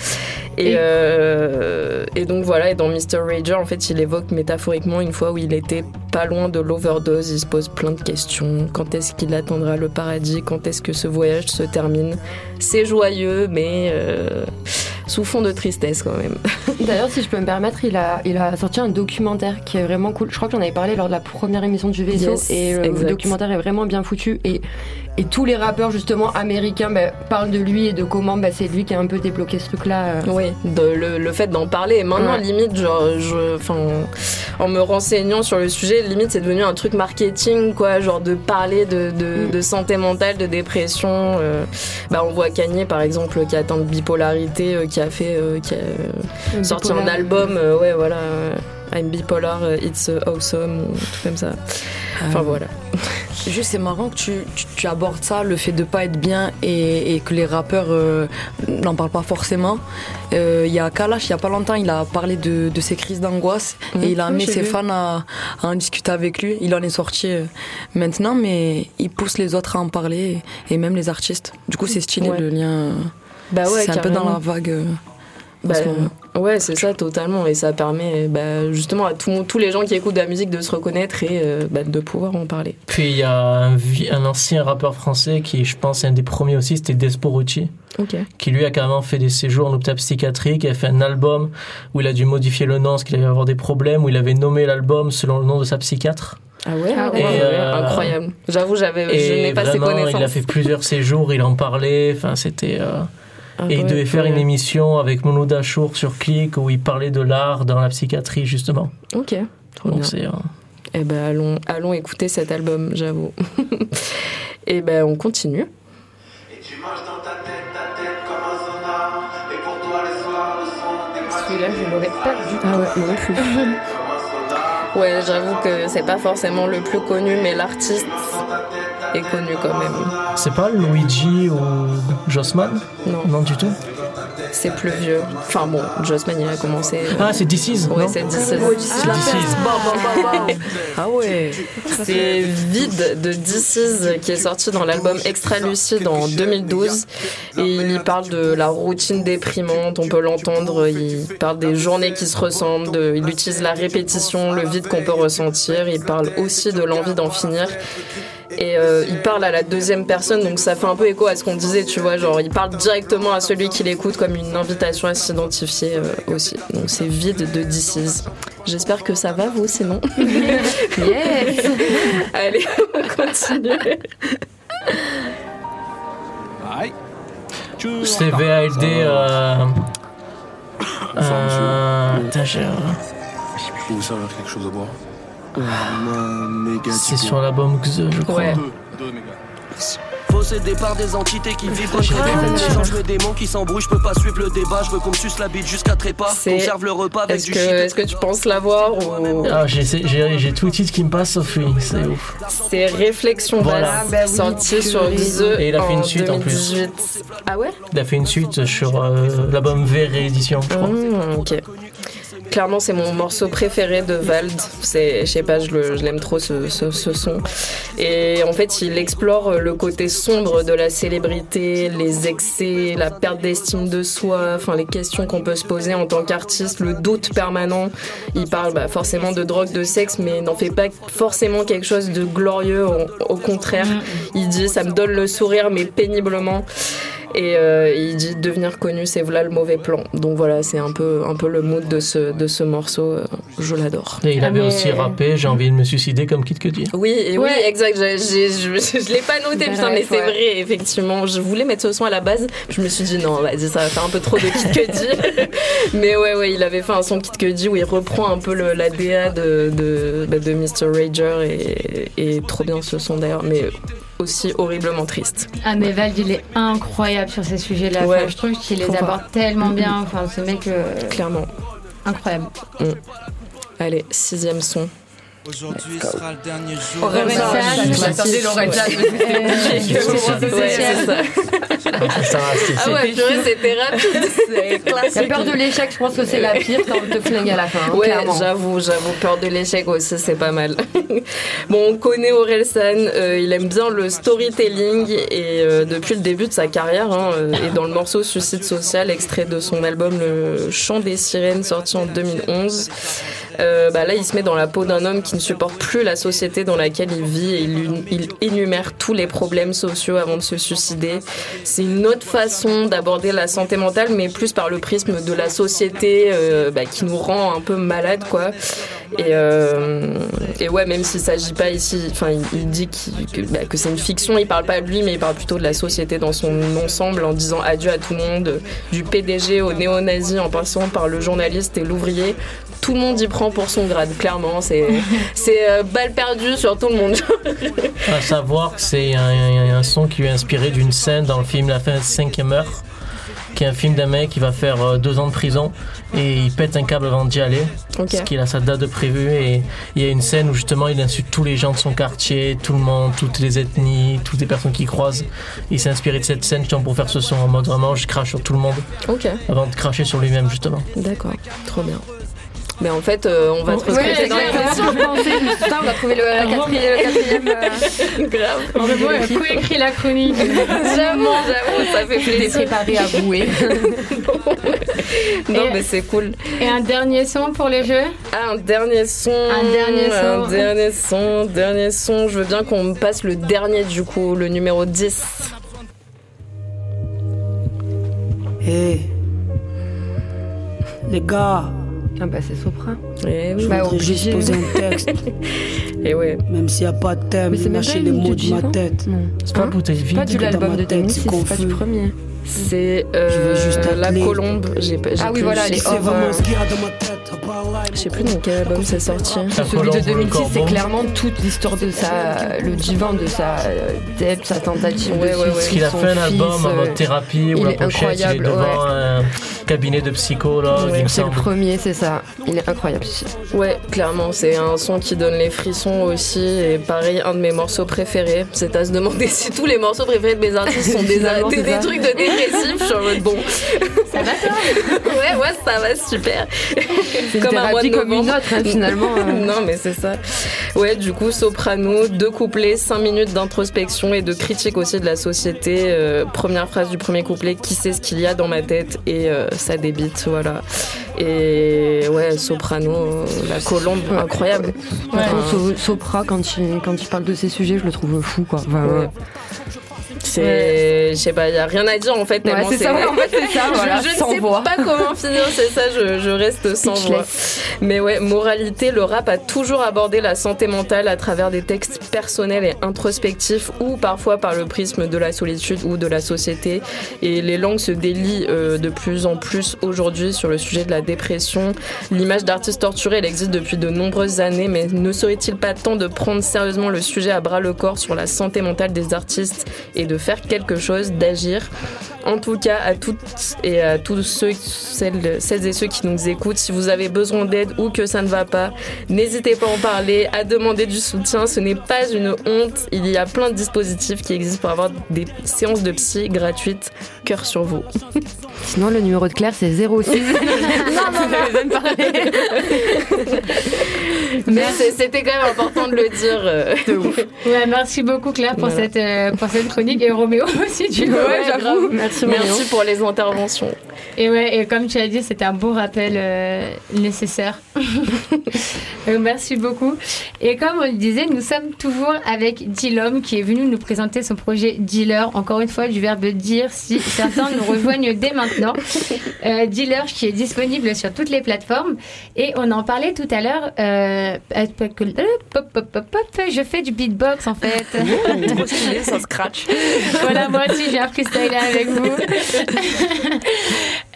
Et, Et- euh, et donc voilà, et dans Mr. Rager, en fait, il évoque métaphoriquement une fois où il était pas loin de l'overdose. Il se pose plein de questions. Quand est-ce qu'il atteindra le paradis? Quand est-ce que ce voyage se termine? C'est joyeux, mais euh, sous fond de tristesse quand même. D'ailleurs, si je peux me permettre, il a, il a sorti un documentaire qui est vraiment cool. Je crois que j'en avais parlé lors de la première émission du vaisseau. Yes, et exact. le documentaire est vraiment bien foutu. Et, et tous les rappeurs, justement, américains, bah, parlent de lui et de comment bah, c'est lui qui a un peu débloqué ce truc-là. euh. Oui, de- le, le fait d'en parler. Et maintenant, Ouais. limite, genre, je, enfin, en me renseignant sur le sujet, limite, c'est devenu un truc marketing, quoi, genre de parler de, de, Mm. de santé mentale, de dépression. euh. bah, on voit Kanye, par exemple, qui a atteint de bipolarité, euh, qui a fait, euh, qui a euh, sorti un album, ouais, voilà. I'm bipolar, it's awesome, ou tout comme ça. Enfin Euh, voilà. Juste, c'est marrant que tu, tu, tu abordes ça, le fait de pas être bien et, et que les rappeurs euh, n'en parlent pas forcément. Euh, Il y a Kalash, il y a pas longtemps, il a parlé de, de ses crises d'angoisse et il a amené ses vu. fans à, à en discuter avec lui. Il en est sorti euh, maintenant, mais il pousse les autres à en parler et, et même les artistes. Du coup, c'est stylé Ouais. le lien. Bah ouais, c'est un peu dans la vague. Bah, ce ouais, c'est ça totalement. Et ça permet bah, justement à tout- tous les gens qui écoutent de la musique de se reconnaître et euh, bah, de pouvoir en parler. Puis il y a un, ancien rappeur français qui, je pense, est un des premiers aussi, c'était Desporucci, Ok. qui lui a carrément fait des séjours en hôpital psychiatrique, il a fait un album où il a dû modifier le nom parce qu'il allait avoir des problèmes, où il avait nommé l'album selon le nom de sa psychiatre. Ah ouais, Ah ouais, ouais. ouais, Et, euh, incroyable. J'avoue, j'avais, je n'ai pas ces vraiment, connaissances. il a fait plusieurs séjours, il en parlait, enfin c'était... euh, Ah Et il ouais, devait faire ouais. une émission avec Mono Dachour sur Click où il parlait de l'art dans la psychiatrie justement. Ok, trop Donc bien. euh, Eh ben allons, allons écouter cet album, j'avoue. Et ben on continue. Et tu marches dans ta tête, ta tête comme un sonar. Et pour toi, les soirs, le son des Celui-là, je l'aurais pas tout. Ah ouais, moi non plus. Ouais, j'avoue que c'est pas forcément le plus connu, mais l'artiste est connu quand même. c'est pas Luigi ou Jossman? Non. Non du tout. C'est plus vieux. Enfin bon, Jossman il a commencé. euh, Ah, c'est This Is, Ouais, non c'est This Is. C'est This Is. Ah ouais. C'est Vide de This Is qui est sorti dans l'album Extra Lucide en 2012 et il y parle de la routine déprimante. On peut l'entendre. Il parle des journées qui se ressemblent. de- il utilise la répétition, le vide qu'on peut ressentir. Il parle aussi de l'envie d'en finir. Et euh, il parle à la deuxième personne, donc ça fait un peu écho à ce qu'on disait, tu vois. Genre, il parle directement à celui qui l'écoute comme une invitation à s'identifier euh, aussi. Donc c'est vide de DC's. J'espère que ça va, vous, sinon. Yes Allez, on continue. C'est VALD. Euh... Euh... Putain, j'ai- Vous savez quelque chose à boire C'est sur l'album Xe, je crois. Ouais. Possédé par des entités qui vivent J'ai très pas bien. compris. Change le démon qui s'embrouille, je peux pas suivre le débat. Je veux qu'on me suce la bite jusqu'à trépas. C'est- Conserve le repas avec Est-ce du que, shit. est-ce que tu penses l'avoir ou... Ah, j'ai tout le titre qui me passe sauf lui, c'est ouf. C'est Réflexion Voilà. basse, sorti sur Xe Et il a fait une en suite, en plus. 2018. Ah ouais Il a fait une suite sur euh, l'album V réédition, je crois. Mmh, ok. Clairement, c'est mon morceau préféré de Vald. C'est, je sais pas, je, l'aime trop ce, ce- ce son. Et en fait, il explore le côté sombre de la célébrité, les excès, la perte d'estime de soi, enfin les questions qu'on peut se poser en tant qu'artiste, le doute permanent. Il parle bah, forcément de drogue, de sexe, mais n'en fait pas forcément quelque chose de glorieux. Au, au contraire, il dit ça me donne le sourire, mais péniblement. Et euh, il dit devenir connu, c'est voilà le mauvais plan. Donc voilà, c'est un peu, un peu le mood de ce, de ce morceau. euh, Je l'adore. Et il Ah, avait mais- aussi rappé J'ai envie de me suicider comme Kid Cudi. Oui, et Ouais. oui, exact. j'ai- j'ai- Je, je, l'ai pas noté, putain, mais c'est ouais. vrai, effectivement. Je voulais mettre ce son à la base. Je me suis dit non, vas-y, ça va faire un peu trop de Kid Cudi. mais ouais, ouais, il avait fait un son Kid Cudi où il reprend un peu le, la DA de, de, bah, de Mr. Rager et, et trop bien ce son d'ailleurs, mais aussi horriblement triste. Ah mais Vald il est incroyable sur ces sujets-là. Ouais. Enfin, je trouve qu'il les aborde tellement bien. Enfin ce mec euh, Clairement. incroyable. Allez, sixième son. Aujourd'hui sera le dernier jour. Orelsan, Je Ah ouais, purée, c'était rapide. C'est La classique. peur de l'échec, je pense que c'est la pire, envie de te flinguer à la fin. hein, Ouais, clairement. j'avoue, j'avoue, peur de l'échec aussi, c'est pas mal. bon, on connaît Orelsan, euh, il aime bien le storytelling et euh, depuis le début de sa carrière, hein, euh, et dans le morceau Suicide Social, extrait de son album Le Chant des Sirènes, sorti en 2011. Euh, bah là, il se met dans la peau d'un homme qui ne supporte plus la société dans laquelle il vit et il, énumère tous les problèmes sociaux avant de se suicider. C'est une autre façon d'aborder la santé mentale, mais plus par le prisme de la société euh, bah, qui nous rend un peu malades, quoi. Et, euh, et ouais, même s'il s'agit pas ici, enfin, il, dit que, bah, que c'est une fiction, il parle pas de lui, mais il parle plutôt de la société dans son ensemble en disant adieu à tout le monde, du PDG au néo-nazi en passant par le journaliste et l'ouvrier. Tout le monde y prend pour son grade, clairement. C'est, c'est euh, balle perdue sur tout le monde. À savoir que c'est un, un- son qui est inspiré d'une scène dans le film La fin de cinquième heure, qui est un film d'un mec qui va faire euh, deux ans de prison et il pète un câble avant d'y aller, parce qu'il a sa date de prévu et il y a une scène où justement il insulte tous les gens de son quartier, tout le monde, toutes les ethnies, toutes les personnes qu'il croise. Il s'est inspiré de cette scène justement pour faire ce son en mode vraiment je crache sur tout le monde avant de cracher sur lui-même justement. d'accord, trop bien. Mais en fait, euh, on va Ouais, recruter dans dit, putain, on va trouver le, la quatrième, le quatrième euh, Grave. En fait, moi, j'ai coécrit la chronique. J'avoue, j'avoue, ça fait plaisir. préparée à bouer. Non, Et- mais c'est cool. Et un dernier son pour les jeux? Ah, un dernier son. Un dernier son. Un dernier son, dernier son. Je veux bien qu'on me passe le dernier, du coup, le numéro 10. Hé Les gars, Ah bah c'est Sopra. Et oui. je Bah, voudrais juste poser un texte, Et ouais. même s'il n'y a pas de thème, Mais c'est même lâcher pas les mots du de ma tête. C'est pas Hein bouteille vide. Pas du Dans l'album ma de tête, 2006, c'est pas du premier. C'est Je euh, veux juste La. Colombe. J'ai Ah oui, voilà, les C'est vraiment ce qu'il y a dans ma tête. Je sais plus dans quel album c'est sorti. Celui de colombe, le 2006, c'est clairement toute l'histoire de sa, le divan de sa euh, deb, sa tentative Ouais, de ouais, ouais. Parce suicide, qu'il a fait un album en euh, mode thérapie où la pochette il est incroyable, devant ouais. un cabinet de psychologue, C'est le premier, c'est ça. Il est incroyable. Ouais, clairement, c'est un son qui donne les frissons aussi. Et pareil, un de mes morceaux préférés. C'est à se demander si tous les morceaux préférés de mes artistes sont des, ça. trucs de dépressif. Je suis en mode bon. Ça va toi? Ouais, ouais, ça va super. C'est une comme une autre, hein, finalement. euh. non, mais c'est ça. Ouais, du coup, soprano, deux couplets, cinq minutes d'introspection et de critique aussi de la société. Euh, première phrase du premier couplet, qui sait ce qu'il y a dans ma tête Et euh, ça débite, voilà. Et ouais, soprano, la colombe, incroyable. So- Sopra, quand il, quand il parle de ces sujets, je le trouve fou, quoi. Enfin, Ouais. C'est, je sais pas, y a rien à dire en fait. Ouais, c'est ça, ouais, en fait, c'est ça, Je- voilà, je, ne sans sais voix. pas comment finir, c'est ça, je, je reste sans voix. Mais ouais, moralité, le rap a toujours abordé la santé mentale à travers des textes personnels et introspectifs ou parfois par le prisme de la solitude ou de la société. Et les langues se délient euh, de plus en plus aujourd'hui sur le sujet de la dépression. L'image d'artiste torturé, elle existe depuis de nombreuses années, mais ne serait-il pas temps de prendre sérieusement le sujet à bras le corps sur la santé mentale des artistes et de faire quelque chose, d'agir en tout cas, à toutes et à tous ceux, celles, celles et ceux qui nous écoutent, si vous avez besoin d'aide ou que ça ne va pas, n'hésitez pas à en parler, à demander du soutien. Ce n'est pas une honte. Il y a plein de dispositifs qui existent pour avoir des séances de psy gratuites. Cœur sur vous. Sinon, le numéro de Claire, c'est 06. non, non, Mais c'est- c'était quand même important de le dire. euh. Ouais, merci beaucoup Claire pour, Voilà. cette, euh, pour cette chronique et Roméo aussi du coup. Ouais, j'avoue. Merci, Merci pour les interventions. Et ouais, et comme tu as dit, c'était un beau rappel euh, nécessaire. Donc, merci beaucoup. Et comme on le disait, nous sommes toujours avec Dilom qui est venu nous présenter son projet Dealer. Encore une fois, du verbe dire si certains nous rejoignent dès maintenant. Euh, Dealer qui est disponible sur toutes les plateformes. Et on en parlait tout à l'heure. euh, que- pop, pop, pop, pop, je fais du beatbox en fait. Trop stylé, ça scratch. voilà, moi aussi j'ai un freestyle avec vous.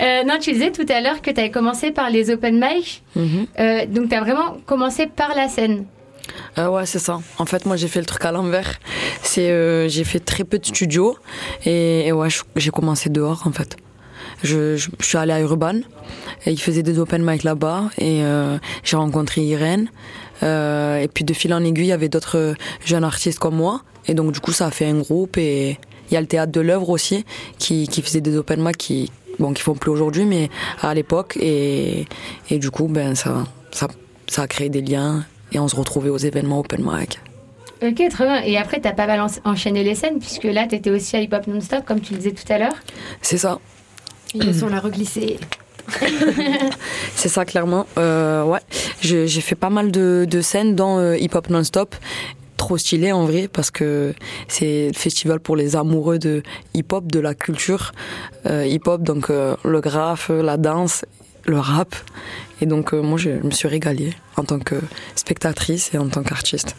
Euh, non, tu disais tout à l'heure que tu avais commencé par les open mic. Mhm. Euh, donc tu as vraiment commencé par la scène. Euh, ouais, c'est ça. En fait, moi, j'ai fait le truc à l'envers. C'est, j'ai fait très peu de studio et, et ouais, j'ai commencé dehors en fait. Je, je, je suis allée à Urban et ils faisaient des open mic là-bas et j'ai rencontré Irène. Et puis de fil en aiguille, il y avait d'autres jeunes artistes comme moi et donc du coup, ça a fait un groupe et il y a le théâtre de l'œuvre aussi qui, qui faisait des open mic qui bon qui font plus aujourd'hui mais à l'époque et, et du coup ben ça, ça ça a créé des liens et on se retrouvait aux événements open mic. Ok, très bien. Et après, t'as pas mal en- enchaîné les scènes puisque là, tu étais aussi à Hip Hop Non-Stop, comme tu le disais tout à l'heure. C'est ça. Yes, on l'a reglissé. C'est ça clairement. Euh, ouais, j'ai fait pas mal de, de scènes dans euh, Hip Hop Non-Stop. Trop stylé en vrai parce que c'est le festival pour les amoureux de hip hop, de la culture euh, hip hop, donc euh, le graphe, la danse, le rap. Et donc euh, moi je me suis régalée en tant que spectatrice et en tant qu'artiste.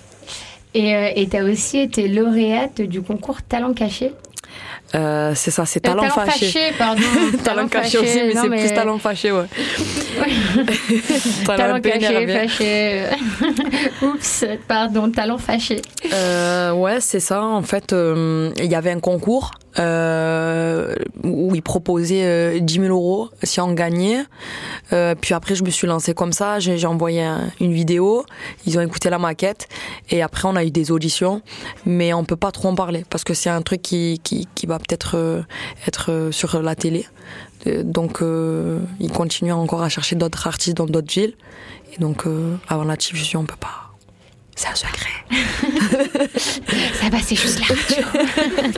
Et et t'as aussi été lauréate du concours Talent Caché. Euh, c'est ça, c'est Euh, talent, fâché. pardon. talent caché aussi, mais c'est plus talent fâché, ouais. Talent peu caché, fâché. Oups, pardon, talent fâché. Euh, ouais, c'est ça. En fait, euh, il y avait un concours euh, où ils proposaient euh, 10 000 euros si on gagnait. Euh, puis après, je me suis lancée comme ça. J'ai envoyé un- une vidéo. Ils ont écouté la maquette. Et après, on a eu des auditions. Mais on peut pas trop en parler parce que c'est un truc qui, qui, qui va peut-être euh, être euh, sur la télé. Euh, Donc, ils continuent encore à chercher d'autres artistes dans d'autres villes. Et donc, avant la diffusion, on peut pas. C'est un secret. Ça va, c'est juste la radio.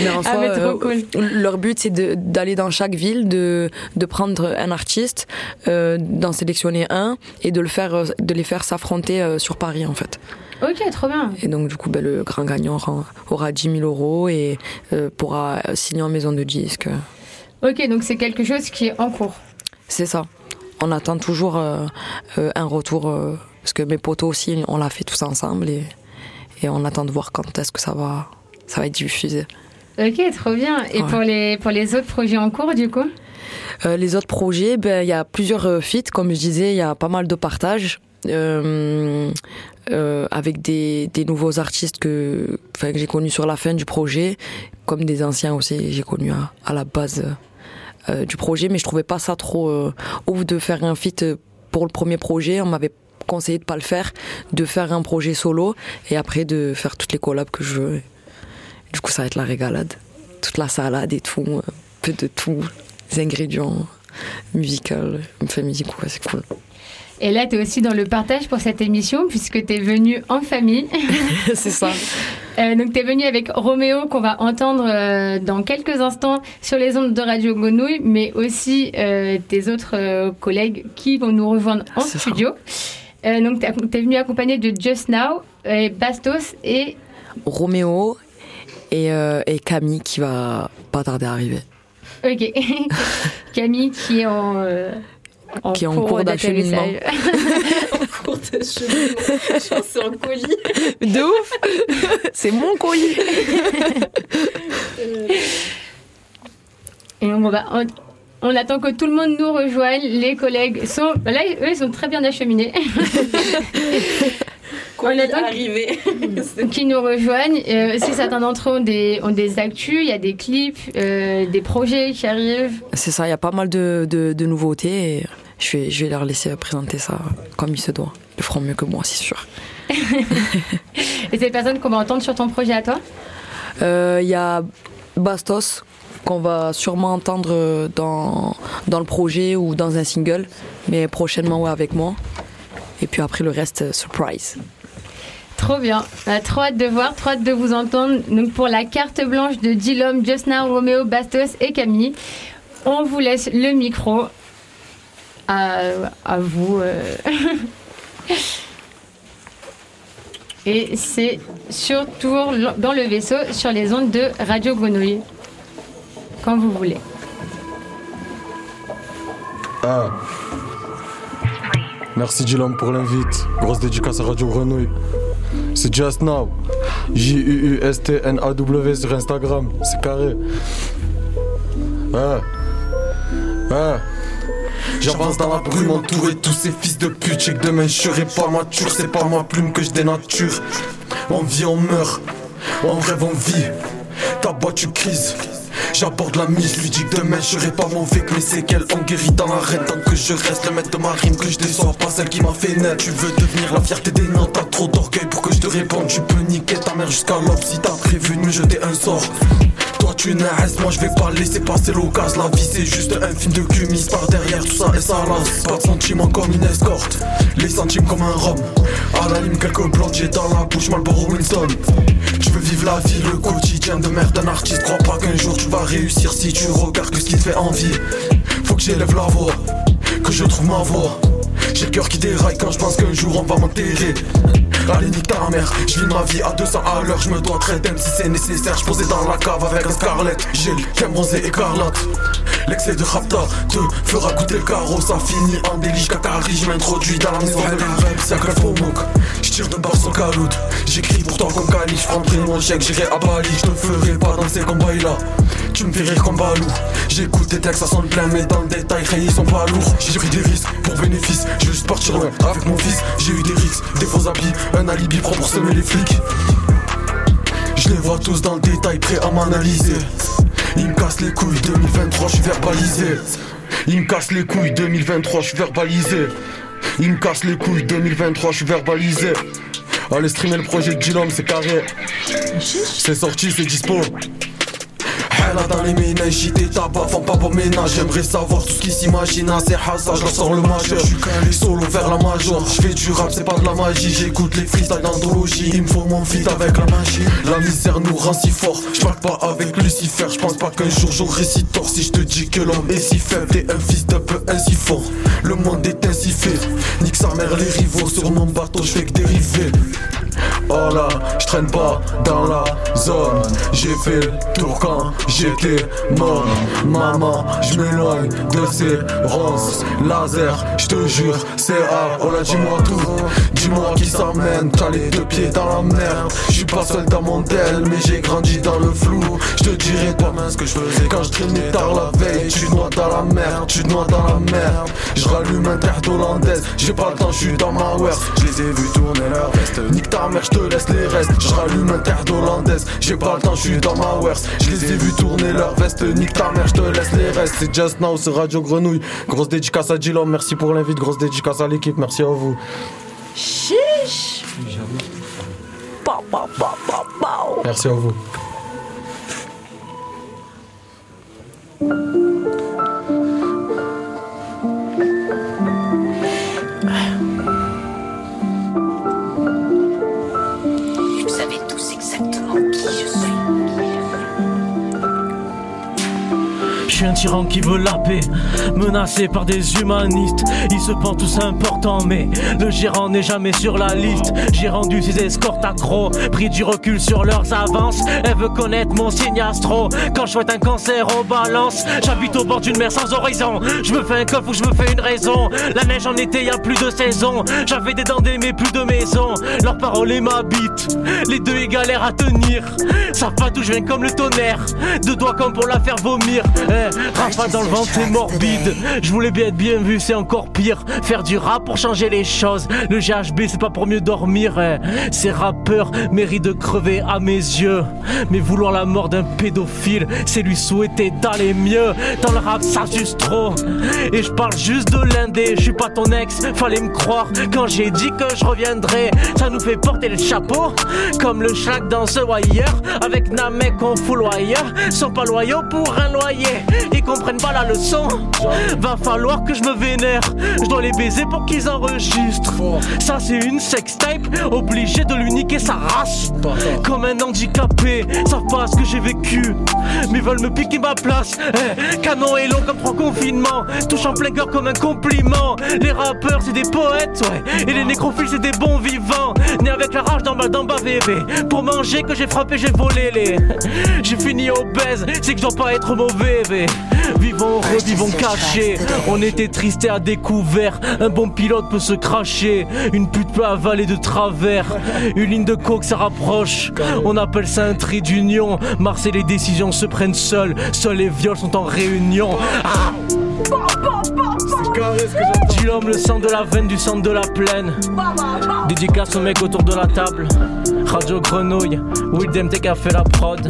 Mais en Ah, soi, mais trop euh, leur but c'est d'aller dans chaque ville, de, de prendre un artiste, euh, d'en sélectionner un et de le faire, euh, de les faire s'affronter euh, sur Paris en fait. Ok, trop bien. Et donc du coup, ben, le grand gagnant aura, aura 10 000 euros et euh, pourra signer en maison de disque. Ok, donc c'est quelque chose qui est en cours. C'est ça. On attend toujours euh, euh, un retour euh, parce que mes potos aussi, on l'a fait tous ensemble et, et on attend de voir quand est-ce que ça va, ça va être diffusé. Ok, trop bien. Et Ouais. pour, les, pour les autres projets en cours, du coup? Euh, les autres projets, ben, il y a plusieurs euh, feats, comme je disais, il y a pas mal de partages. euh, euh, avec des, des nouveaux artistes que, que j'ai connus sur la fin du projet, comme des anciens aussi, j'ai connus à, à la base euh, du projet, mais je trouvais pas ça trop ouf de faire un feat pour le premier projet. On m'avait conseillé de pas le faire, de faire un projet solo et après de faire toutes les collabs que je veux. Du coup, ça va être la régalade. Toute la salade et tout, un peu de tout. ingrédients musicaux, enfin musicaux, ouais, c'est cool. Et là, tu es aussi dans le partage pour cette émission, puisque tu es venu en famille. c'est ça. Euh, donc, tu es venu avec Roméo, qu'on va entendre euh, dans quelques instants sur les ondes de Radio Grenouille, mais aussi euh, tes autres euh, collègues qui vont nous rejoindre en ça. Euh, donc, tu es venu accompagné de Just Now, et Bastos et Roméo et, euh, et Camille qui va pas tarder à arriver. Ok. Camille qui est en, euh, en Qui est en cours d'acheminement. En cours d'acheminement. Je pense c'est en colis. De ouf C'est mon colis Et on, va, on, attend que tout le monde nous rejoigne. Les collègues sont. Là, eux, ils sont très bien acheminés. on attend Arrivé. qu'ils nous rejoignent. Euh, si certains d'entre eux ont des, ont des actus, il y a des clips, euh, des projets qui arrivent. C'est ça, il y a pas mal de, de, de nouveautés et je vais, je vais leur laisser présenter ça comme il se doit. Ils le feront mieux que moi, c'est sûr. Et ces personnes qu'on va entendre sur ton projet à toi? Euh, Il y a Bastos qu'on va sûrement entendre dans, dans le projet ou dans un single, mais prochainement ouais, avec moi. Et puis après le reste, euh, surprise. Trop bien. A trop hâte de voir, trop hâte de vous entendre. Donc pour la carte blanche de Dilom, Justna, Roméo, Bastos et Camille, on vous laisse le micro. À, à vous. euh. Et c'est sur Tour, dans le vaisseau, sur les ondes de Radio Grenouille. Quand vous voulez. Ah. Merci Dylan pour l'invite. Grosse dédicace à Radio Grenouille. C'est Just Now. J-U-U-S-T-N-A-W sur Instagram. C'est carré. Ah. Ah. J'avance dans la brume entouré de tous ces fils de pute. J'ai que demain je serai pas mature. C'est pas ma plume que je dénature. On vit, on meurt. On rêve, on vit. Ta boîte, tu crises. J'aborde la mise, lui dis que demain je serai pas mauvais que mes séquelles ont guéri dans l'arène Tant que je reste le maître de ma rime, que je déçois pas celle qui m'a fait naître. Tu veux devenir la fierté des noms, t'as trop d'orgueil pour que je te réponde. Tu peux niquer ta mère jusqu'à l'aube si t'as prévu de me jeter un sort toi tu naisses, moi je vais pas laisser passer l'occasion La vie c'est juste un film de cumis. Par derrière tout ça et ça lasse Pas de sentiments comme une escorte, les centimes comme un rhum. À la lime quelques blocs, j'ai dans la bouche Marlboro Winston. Tu veux vivre la vie, le quotidien de merde d'un artiste. Crois pas qu'un jour tu vas réussir si tu regardes que ce qui te fait envie. Faut que j'élève la voix, que je trouve ma voix J'ai le cœur qui déraille quand je pense qu'un jour on va m'enterrer. Allez nique ta mère, je vis ma vie à 200 à l'heure, je me dois très d'aime si c'est nécessaire, je dans la cave avec un scarlet, j'ai le crème rosé écarlate. L'excès de rapta te fera goûter le carreau, ça finit en délige cacari, je m'introduis dans la maison de la rêve, c'est un tire de barre sans caloute, j'écris pour toi comme Kali, je prendrai mon chèque, j'irai à Bali, je te ferai pas dans ces combats là tu me fais rire comme Balou. J'écoute tes textes, ça sonne plein mais dans le détail, hey, ils sont pas lourds. J'ai pris des risques pour bénéfice, veux juste partir loin avec mon fils. J'ai eu des risques, des faux habits, un alibi propre pour semer les flics. Je les vois tous dans le détail, prêts à m'analyser. Ils me cassent les couilles, 2023, je suis verbalisé. Ils me cassent les couilles, 2023, je suis verbalisé Ils me cassent les couilles, 2023, je suis verbalisé. Allez streamer le projet de Gilom, c'est carré. C'est sorti, c'est dispo dans les ménages, j'étais tabac, font pas pour ménage J'aimerais savoir tout ce qui s'imagine, c'est hasard, je leur sors le majeur. J'suis calé. Solo vers la major, j'fais du rap, c'est pas de la magie. J'écoute les freestyles d'anthologie, il me faut mon feat avec la magie. La misère nous rend si fort, j'parle pas avec Lucifer J'pense pas qu'un jour j'aurai si tort. Si j'te dis que l'homme est si faible T'es un fils d'un peu ainsi fort, le monde est ainsi fait. Nique sa mère les rivaux, sur mon bateau j'fais que dériver. Oh là, je traîne pas dans la zone. J'ai fait le tour quand j'étais mort. Maman, je m'éloigne de ces ronces. Laser, je te jure, c'est A. Oh là, dis-moi tout. Dis-moi qui s'emmène. T'as les deux pieds dans la merde. Je suis pas seul dans mon tel, mais j'ai grandi dans le flou. Je te dirai toi-même ce que je faisais quand je traînais tard la veille. Tu noies dans la merde, tu noies dans la merde. Je rallume un terre hollandaise. J'ai pas le temps, je suis dans ma work. Je les ai vus tourner leur veste. Nique ta mère, je te laisse les restes. Je rallume un terre hollandaise. J'ai pas le temps, je suis dans ma work. Je les ai vus leur veste. Nique ta mère, je te laisse les restes. C'est Just Now, c'est Radio Grenouille. Grosse dédicace à Gilom, merci pour l'invite. Grosse dédicace à l'équipe, merci à vous. Chiche. Merci à vous. Sang qui veut la paix. Menacé par des humanistes, ils se pensent tous importants, mais le gérant n'est jamais sur la liste. J'ai rendu ses escortes accros, pris du recul sur leurs avances. Elle veut connaître mon signe astro. Quand je souhaite un cancer en balance, j'habite au bord d'une mer sans horizon. Je me fais un coffre ou je me fais une raison. La neige en été, y a plus de saison. J'avais des dents mais plus de maison. Leurs paroles et m'habitent. Les deux ils galèrent à tenir. Ça pas d'où je viens comme le tonnerre. Deux doigts comme pour la faire vomir. Eh, rafale dans le ventre, c'est morbide. Je voulais bien être bien vu, c'est encore pire. Faire du rap pour changer les choses. Le GHB, c'est pas pour mieux dormir. eh. Ces rappeurs méritent de crever à mes yeux. Mais vouloir la mort d'un pédophile, c'est lui souhaiter d'aller mieux. Dans le rap, ça juste trop. Et je parle juste de l'indé. Je suis pas ton ex, fallait me croire quand j'ai dit que je reviendrai. Ça nous fait porter le chapeau, comme le schlack dans ce wire. Avec Namek, on fout wire. Sont pas loyaux pour un loyer. Ils comprennent pas la leçon. Va falloir que je me vénère. Je dois les baiser pour qu'ils enregistrent. Ça, c'est une sextape. Obligé de lui niquer sa race. Comme un handicapé. Savent pas ce que j'ai vécu. Mais veulent me piquer ma place. Eh, canon est long comme trois confinements. Touche en plein cœur comme un compliment. Les rappeurs, c'est des poètes, ouais. Et les nécrophiles, c'est des bons vivants. Né avec la rage bas, d'en bas, bébé. Pour manger, que j'ai frappé, j'ai volé les. J'ai fini obèse, c'est que je dois pas être mauvais, bé. Vivons, revivons cachés. On était triste et à découvert. Un bon pilote peut se cracher. Une pute peut avaler de travers. Une ligne de coke, ça rapproche. On appelle ça un trait d'union. Marseille, les décisions se prennent seules. Seuls les viols sont en réunion. Ah du l'homme, le sang de la veine, du sang de la plaine. Dédicace aux mecs autour de la table. Radio Grenouille, Willem Tech a fait la prod.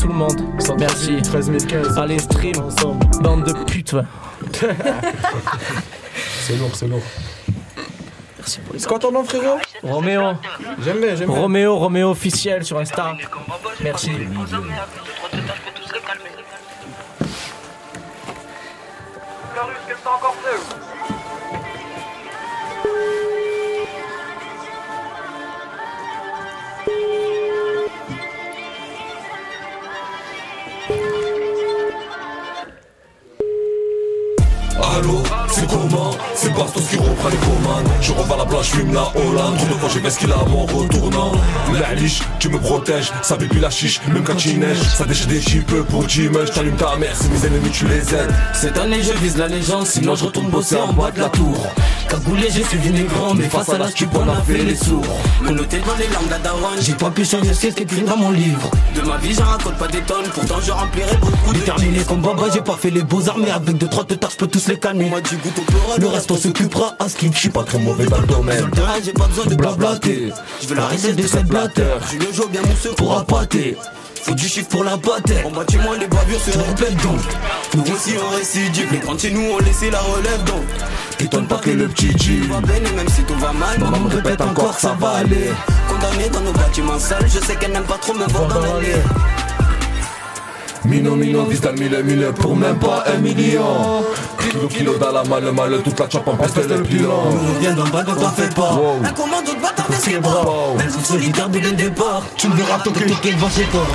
Tout le monde, merci. 13 015. Allez, stream, bande de putes, ouais. C'est lourd, c'est lourd. Merci pour C'est quoi ton nom, frérot Roméo. J'aime bien, j'aime bien. Roméo, Roméo officiel sur Insta. Merci. Allô, Bastos qui reprend les commandes Je revois la plage, fume la Hollande. Trop de fois j'ai qu'il a mon retournant. La liche, tu me protèges. Ça baby la chiche, même quand il neige. Ça déchire des chipeux pour Jimmy J't'allume ta mère, c'est mes ennemis tu les aides. Cette année je vise la légende, sinon je retourne bosser en bas de la tour. Cagoulé, j'ai suivi les grands, mais face à la stupe, on a fait les sourds. Connoté dans les langues d'Adawan, j'ai pas pu changer ce qui est écrit dans mon livre. De ma vie, j'en raconte pas des tonnes, pourtant je remplirai beaucoup de. Déterminé comme Baba, j'ai pas fait les beaux-arts, mais avec deux, trois têtards, je peux tous les canner. Moi, du goût le reste on s'occupera à ce qui suis pas très mauvais dans le domaine. J'ai pas besoin de blablater. Je veux la recette de cette blatteur. Je le joue bien mousseux pour appâter. Faut du chiffre pour la bataille. En bâtiment, les bavures se répètent donc. Nous aussi on récidive. Les grands chez nous ont laissé la relève donc. T'étonnes pas que le petit G va et même si tout va mal. Maman me répète encore ça va aller Condamné dans nos bâtiments sales, je sais qu'elle n'aime pas trop me voir dans l'allée. Mino mino le mille mille pour même pas un million. Kilo kilo dans la malle malle toute la chop en peste le pilon. Nous vient d'en bas donc t'en fais pas. Wow. Un commando de bâtard fait ses bras. Même si solidaire dès le départ, tu me verras toquer toquer devant chez toi.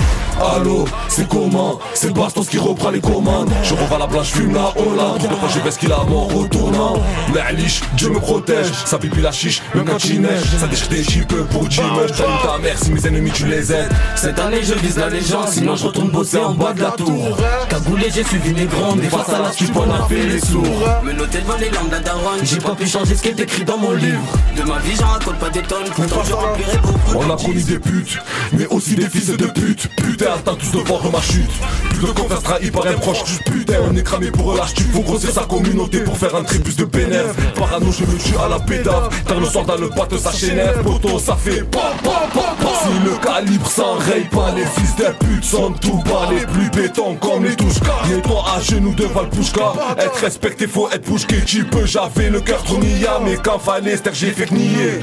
Allô, c'est comment? C'est Bastos qui reprend les commandes. Je revois la blanche, fume la Hollande fois j'ai baisse qu'il a mon retournant La liche, Dieu me protège. Ça pipi la chiche, même quand il neige. Ça déchire des chipeux pour Jimmy. J't'allume ta mère, si mes ennemis tu les aides. Cette année je vise la légende, sinon je retourne bosser en bas de la tour. Cagoulé, j'ai suivi les grands, mais face à la stupe, on a fait les sourds. Me noter devant les langues d'Adawan, j'ai pas pu changer ce qui est écrit dans mon livre. De ma vie, j'en raconte pas des tonnes, pourtant je remplirai beaucoup. On a connu des putes, mais aussi des fils de pute Putain, attends tous de voir ma chute. Plus de confiance trahi par un proche Putain, on est cramé pour la chute Faut grossir sa communauté pour faire un tribus de bénéf. Parano, je me tue à la pédave. Car le soir dans le pâte, ça s'énerve. Poto, ça fait pa pa pa. Si le calibre s'enraye pas Les fils des putes sont tout bas Les plus bétons comme les touchkas Mets-toi à genoux devant le pushka. Être respecté, faut être pushké. Tu peux, j'avais le cœur trop nia Mais quand fallait, que j'ai fait que nier.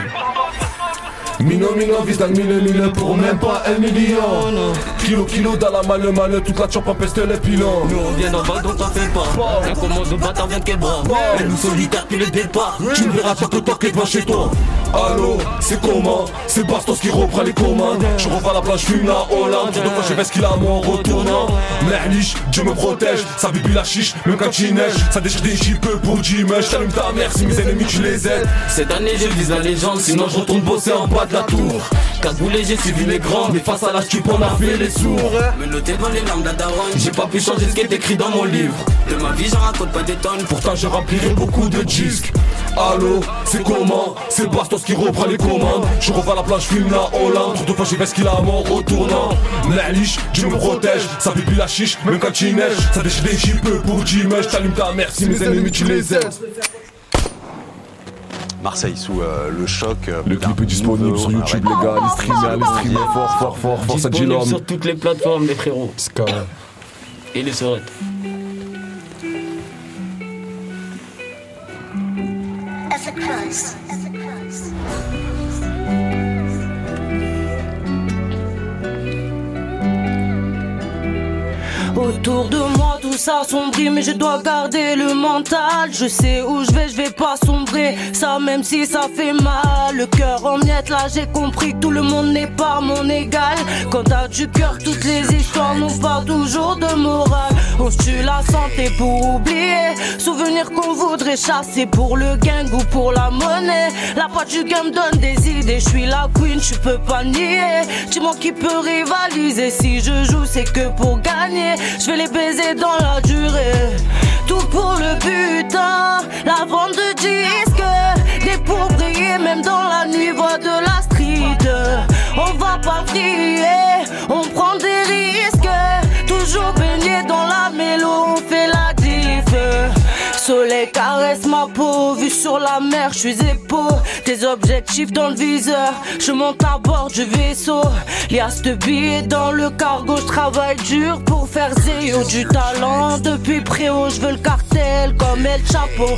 Mino mino vise dans le mille mille pour même pas un million. Kilo kilo dans la malle malle toute la chop en peste les pilons. Nous on vient d'en bas donc t'en fais pas. Un commando de bâtard vient de quel bras. Mais nous solitaires puis le départ. Tu me verras chaque toquer devant chez toi Allô, c'est comment? C'est Bastos qui reprend les commandes. Je revois la plage, fume la Hollande. Deux fois j'ai ce qu'il a moi en retournant. Mehlich, Dieu me protège. Ça bibi la chiche, même quand il neige. Ça déchire des peu pour Dimesh T'allumes ta mère si mes ennemis tu les aides. Cette année je vise la légende. Sinon je retourne bosser en bas de la tour. Cagoulé j'ai suivi les grands. Mais face à la stup on a fait les sourds. Me noter dans les larmes d'Adaron J'ai pas pu changer ce qui est écrit dans mon livre. De ma vie j'en raconte pas des tonnes. Pourtant je remplirai beaucoup de disques. Allô, c'est comment? C'est Bastos qui reprend les commandes Je revois la plage, fume la Hollande. Deux fois j'ai ce qu'il a mort au tournant. Mehlich, Dieu me protège. Ça pipi la chiche, même quand il neige. Ça déchire des peu pour Dimesh T'allumes ta mère si mes ennemis tu les aides Marseille sous euh, le choc. euh, Le clip est disponible sur YouTube les gars, les streamers, les streamers fort fort fort fort ça dit l'homme. sur toutes les plateformes les frérots. Et les sorettes. As a cross. Autour de moi tout ça sombrit mais je dois garder le mental. Je sais où je vais, je vais pas sombrer. Ça même si ça fait mal Le cœur en miettes là j'ai compris que tout le monde n'est pas mon égal. Quand t'as du cœur toutes les histoires n'ont pas toujours de morale. On se tue la santé pour oublier Souvenirs qu'on voudrait chasser pour le gang ou pour la monnaie. La patte du game donne des idées Je suis la queen, tu peux pas nier. Dis-moi qui peut rivaliser Si je joue c'est que pour gagner. Je vais les baiser dans la Tout pour le butin La vente de disques. Des briller même dans la nuit Voix de la street. On va pas briller On prend des risques. Toujours baigné dans la mélo On fait la diff Soleil caresse ma peau, vue sur la mer, je suis épaule. Des objectifs dans le viseur, je monte à bord du vaisseau. Liasse de billets dans le cargo, je travaille dur pour faire zéro du talent. Depuis préau, je veux le cartel comme El Chapeau.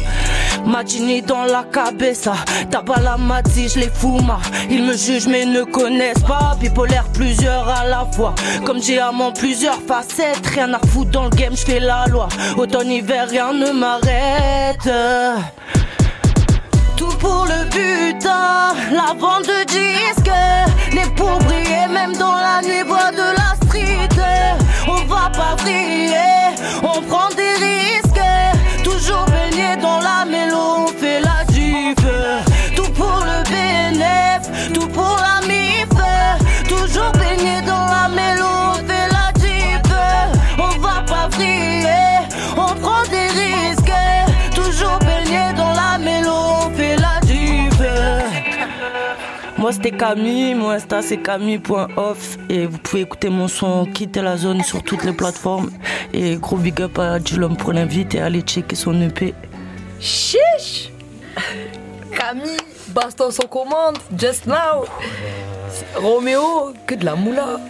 Matini dans la cabeza, tabac la mati, je les fuma. Ils me jugent mais ne connaissent pas. Bipolaire plusieurs à la fois, comme diamant plusieurs facettes. Rien à foutre dans le game, je fais la loi. Automne, hiver, rien ne m'arrête. Tout pour le butin, la vente de disques, les pour briller même dans la nuit, voix de la street. On va pas briller, on prend des risques, toujours baigné dans la mélo, Moi c'était Camille, mon Insta c'est camille.off et vous pouvez écouter mon son Quitter la zone sur toutes les plateformes et gros big up à Julom pour l'invite et allez checker son EP. Chiche Camille, Bastos en commande, just now. Roméo, que de la moula.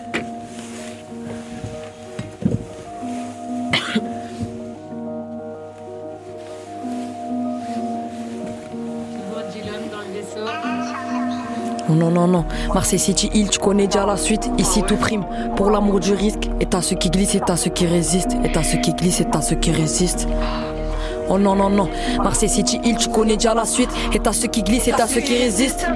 Non, non, non, non. Marseille City Hill, tu connais déjà la suite. Ici, tout prime. Pour l'amour du risque. Et t'as ceux qui glissent et t'as ceux qui résistent. Et t'as ceux qui glissent et t'as ceux qui résistent. Oh non, non, non. Marseille City Hill, tu connais déjà la suite. Et t'as ceux qui glissent et t'as ceux qui résistent.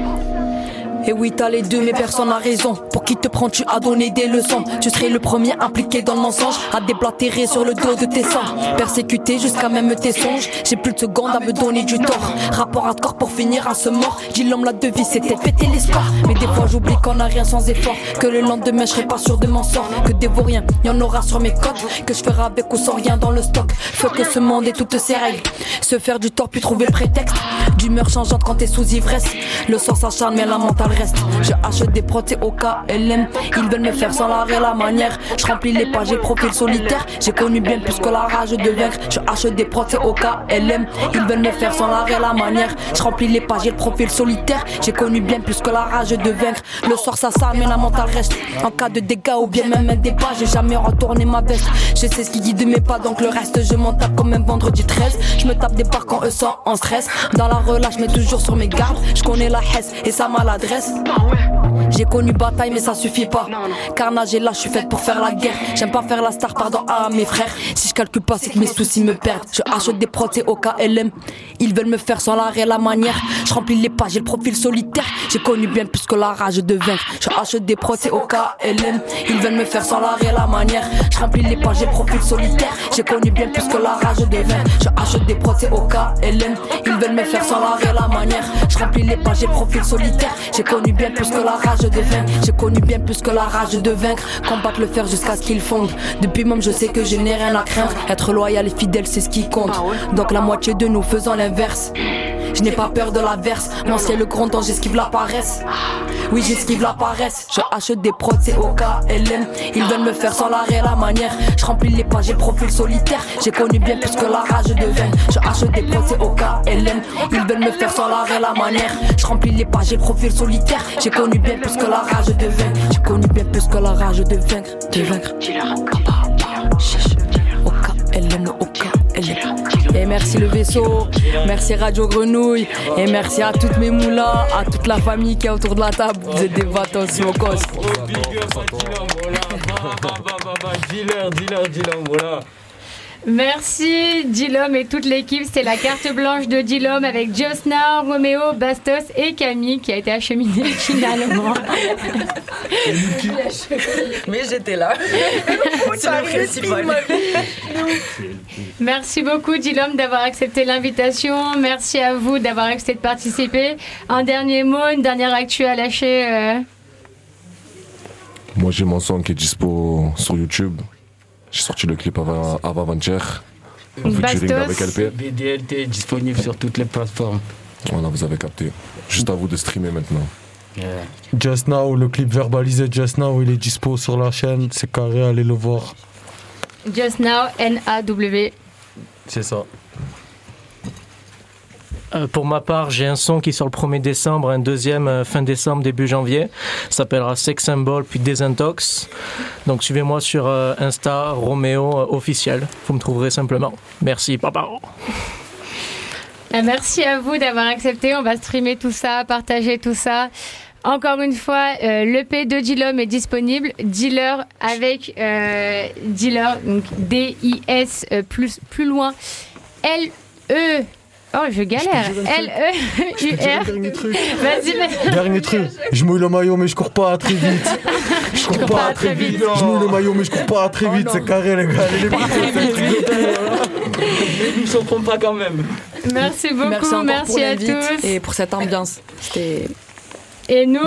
Et oui, t'as les deux, mais personne n'a raison. Pour qui te prends, tu as donné des leçons. Tu serais le premier impliqué dans le mensonge, à déblatérer sur le dos de tes sangs. Persécuté jusqu'à même tes songes. J'ai plus de secondes à me donner du tort. Rapport à corps pour finir à ce mort. Dis l'homme, la devise, c'était péter l'espoir. Mais des fois, j'oublie qu'on a rien sans effort. Que le lendemain, je serai pas sûr de m'en sort. Que des vauriens, y en aura sur mes côtes. Que je ferai avec ou sans rien dans le stock. Faut que ce monde et toutes ses règles. Se faire du tort, puis trouver le prétexte. D'humeur changeante quand t'es sous ivresse. Le sort s'acharne, mais la mentale reste. Je achète des prods, au KLM. Ils veulent me faire sans l'arrêt la manière. Je remplis les pages et profils solitaires. J'ai connu bien plus que la rage de vaincre. Je achète des prods, au KLM. Ils veulent me faire sans l'arrêt la manière. Je remplis les pages et le profil solitaire. J'ai connu bien plus que la rage de vaincre. Le sort s'acharne, mais la mentale reste. En cas de dégâts ou bien même un débat, j'ai jamais retourné ma veste. Je sais ce qui guide mes pas, donc le reste, je m'en tape comme un vendredi 13. Je me tape des parcs quand eux sont en stress. Dans la relâche, mais toujours sur mes gardes. Je connais la hesse et sa maladresse. J'ai connu bataille, mais ça suffit pas. Carnage est là, je suis faite pour faire la guerre. J'aime pas faire la star, pardon à mes frères. Si je calcule pas, c'est que mes soucis me perdent. Je achète des prods, c'est au KLM. Ils veulent me faire sans l'arrêt, la manière. Je remplis les pages, j'ai le profil solitaire. J'ai connu bien plus que la rage de vaincre. Je achète des prods, c'est au KLM. Ils veulent me faire sans l'arrêt, la manière. Je remplis les pages, j'ai le profil solitaire. J'ai connu bien plus que la rage de vaincre. Je achète des prods, c'est au KLM. Ils veulent me faire sans l'arrêt, la manière. Je remplis les pages, j'ai le profil solitaire. J'ai connu bien plus que la rage de vaincre. J'ai connu bien plus que la rage de vaincre. Combattre le fer jusqu'à ce qu'il fonde. Depuis même, je sais que je n'ai rien à craindre. Être loyal et fidèle, c'est ce qui compte. Donc la moitié de nous faisant l'inverse. Je n'ai pas peur de l'averse. Mon ciel le grand temps, j'esquive la paresse. Oui, j'esquive la paresse. Je achète des prods, c'est au KLM. Ils veulent me faire sans l'arrêt, la manière. Je remplis les pages, j'ai le profil solitaire. J'ai connu bien plus que la rage de vaincre. Je achète des prods, c'est au KLM. Ils veulent me faire sans l'arrêt, la manière. Je remplis les pages, j'ai le profil solitaire. J'ai connu bien plus que la rage de vaincre. J'ai connu bien plus que la rage de vaincre. De vaincre. Et merci le vaisseau, merci Radio Grenouille, et merci à toutes mes moulas, à toute la famille qui est autour de la table. Vous êtes des bâtons sur au cos. Dealer, dealer, dealer, voilà. Merci Dilom et toute l'équipe. C'était la carte blanche de Dilom avec Josna, Roméo, Bastos et Camille qui a été acheminée finalement. Mais j'étais là. C'est. Merci beaucoup Dilom d'avoir accepté l'invitation. Merci à vous d'avoir accepté de participer. Un dernier mot, une dernière actu à lâcher. euh. Moi, j'ai mon son qui est dispo sur YouTube. J'ai sorti le clip avant- avant-hier. En featuring avec LP. BDLT disponible sur toutes les plateformes. Voilà, vous avez capté. Juste à vous de streamer maintenant. Just Now, le clip verbalisé Just Now, il est dispo sur la chaîne. C'est carré, allez le voir. Just Now, N-A-W. C'est ça. Euh, pour ma part, j'ai un son qui sort le 1er décembre, un deuxième euh, fin décembre, début janvier. S'appellera Sex Symbol puis Désintox. Donc suivez-moi sur euh, Insta, Roméo officiel. Vous me trouverez simplement. Merci, papa. Merci à vous d'avoir accepté. On va streamer tout ça, partager tout ça. Encore une fois, euh, l'EP de Dilom est disponible. Dealer avec euh, Dealer, donc D-I-S plus, plus loin. L-E. Oh, je galère. L-E-U-R. Vas-y, vas- Dernier truc, je mouille le maillot mais je cours pas très vite. Je cours pas à très vite. Je mouille le maillot mais je cours pas à très vite. C'est carré les gars. Les ne s'en pas quand même. Merci beaucoup. Merci à tous. et pour cette ambiance. C'était Et nous,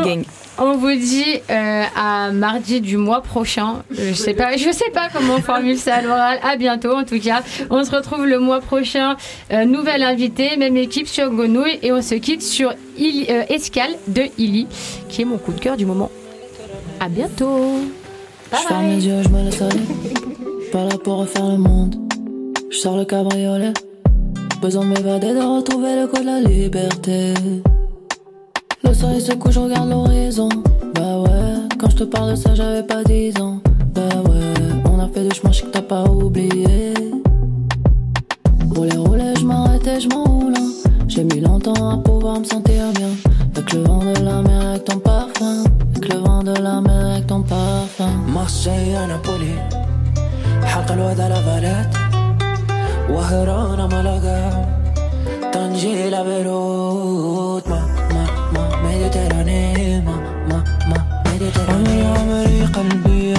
on vous dit euh, à mardi du mois prochain. Euh, Je sais pas, sais pas comment on formule ça à l'oral. À bientôt, en tout cas. On se retrouve le mois prochain. Euh, nouvelle invitée, même équipe sur Gonouille, et on se quitte sur euh, Escale de Illy, qui est mon coup de cœur du moment. À bientôt. Yeux, je sors le cabriolet. Le soleil se couche, je regarde l'horizon. Bah ouais, quand je te parle de ça, j'avais pas 10 ans. Bah ouais, on a fait du chemin, je sais que t'as pas oublié. Rouler, rouler, je m'arrête et je m'enroule. hein. J'ai mis longtemps à pouvoir me sentir bien. Avec le vent de la mer, avec ton parfum. Avec le vent de la mer, avec ton parfum. Marseille à Napoli حلقة الواد على فالات وهران ملاقا طنجي إلى بيروت ما عمري عمري قلبي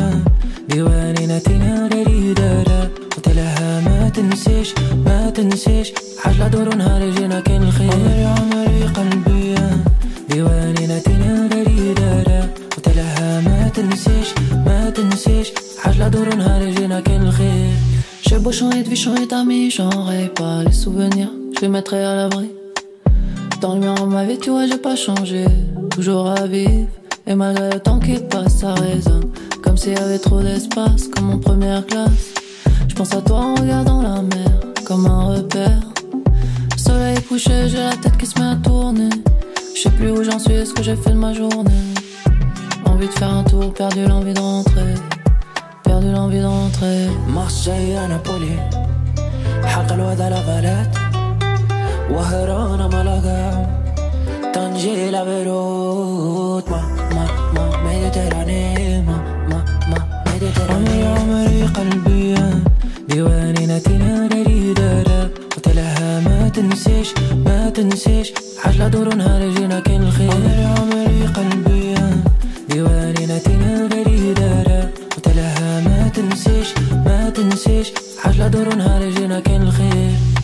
ديواني نتينا دريدة قلت لها ما تنسيش ما تنسيش حاجة دور نهار جينا كان الخير عمري عمري قلبي ديواني نتينا دريدة قلت لها ما تنسيش ما تنسيش حاجة دور نهار جينا كان الخير J'ai beau changer de vie, changer d'amis, j'enraye pas les souvenirs, je les mettrai à l'abri. Dans le miroir de ma vie, tu vois, j'ai pas changé, toujours à vivre. Et malgré le temps qui passe, ça résonne, comme s'il y avait trop d'espace, comme en première classe. Je pense à toi en regardant la mer, comme un repère. Soleil couché, j'ai la tête qui se met à tourner. Je sais plus où j'en suis, ce que j'ai fait de ma journée. Envie de faire un tour, perdu l'envie de rentrer. Perdu l'envie de rentrer. Marseille à Napoli حلقة الواد على غالات وهران ملاقا. تنجيل بيروت ما ما ما ميديتراني ما ما ما ميديتراني عمري عمري قلبي ديواني نتينا نريد لا قتلها ما تنسيش ما تنسيش. حاجة دور نهار جينا كان الخير. عمري عمري قلبي ديواني نتنا داري قلتلها ما تنسيش ما تنسيش. حاجة دور نهار كان الخير.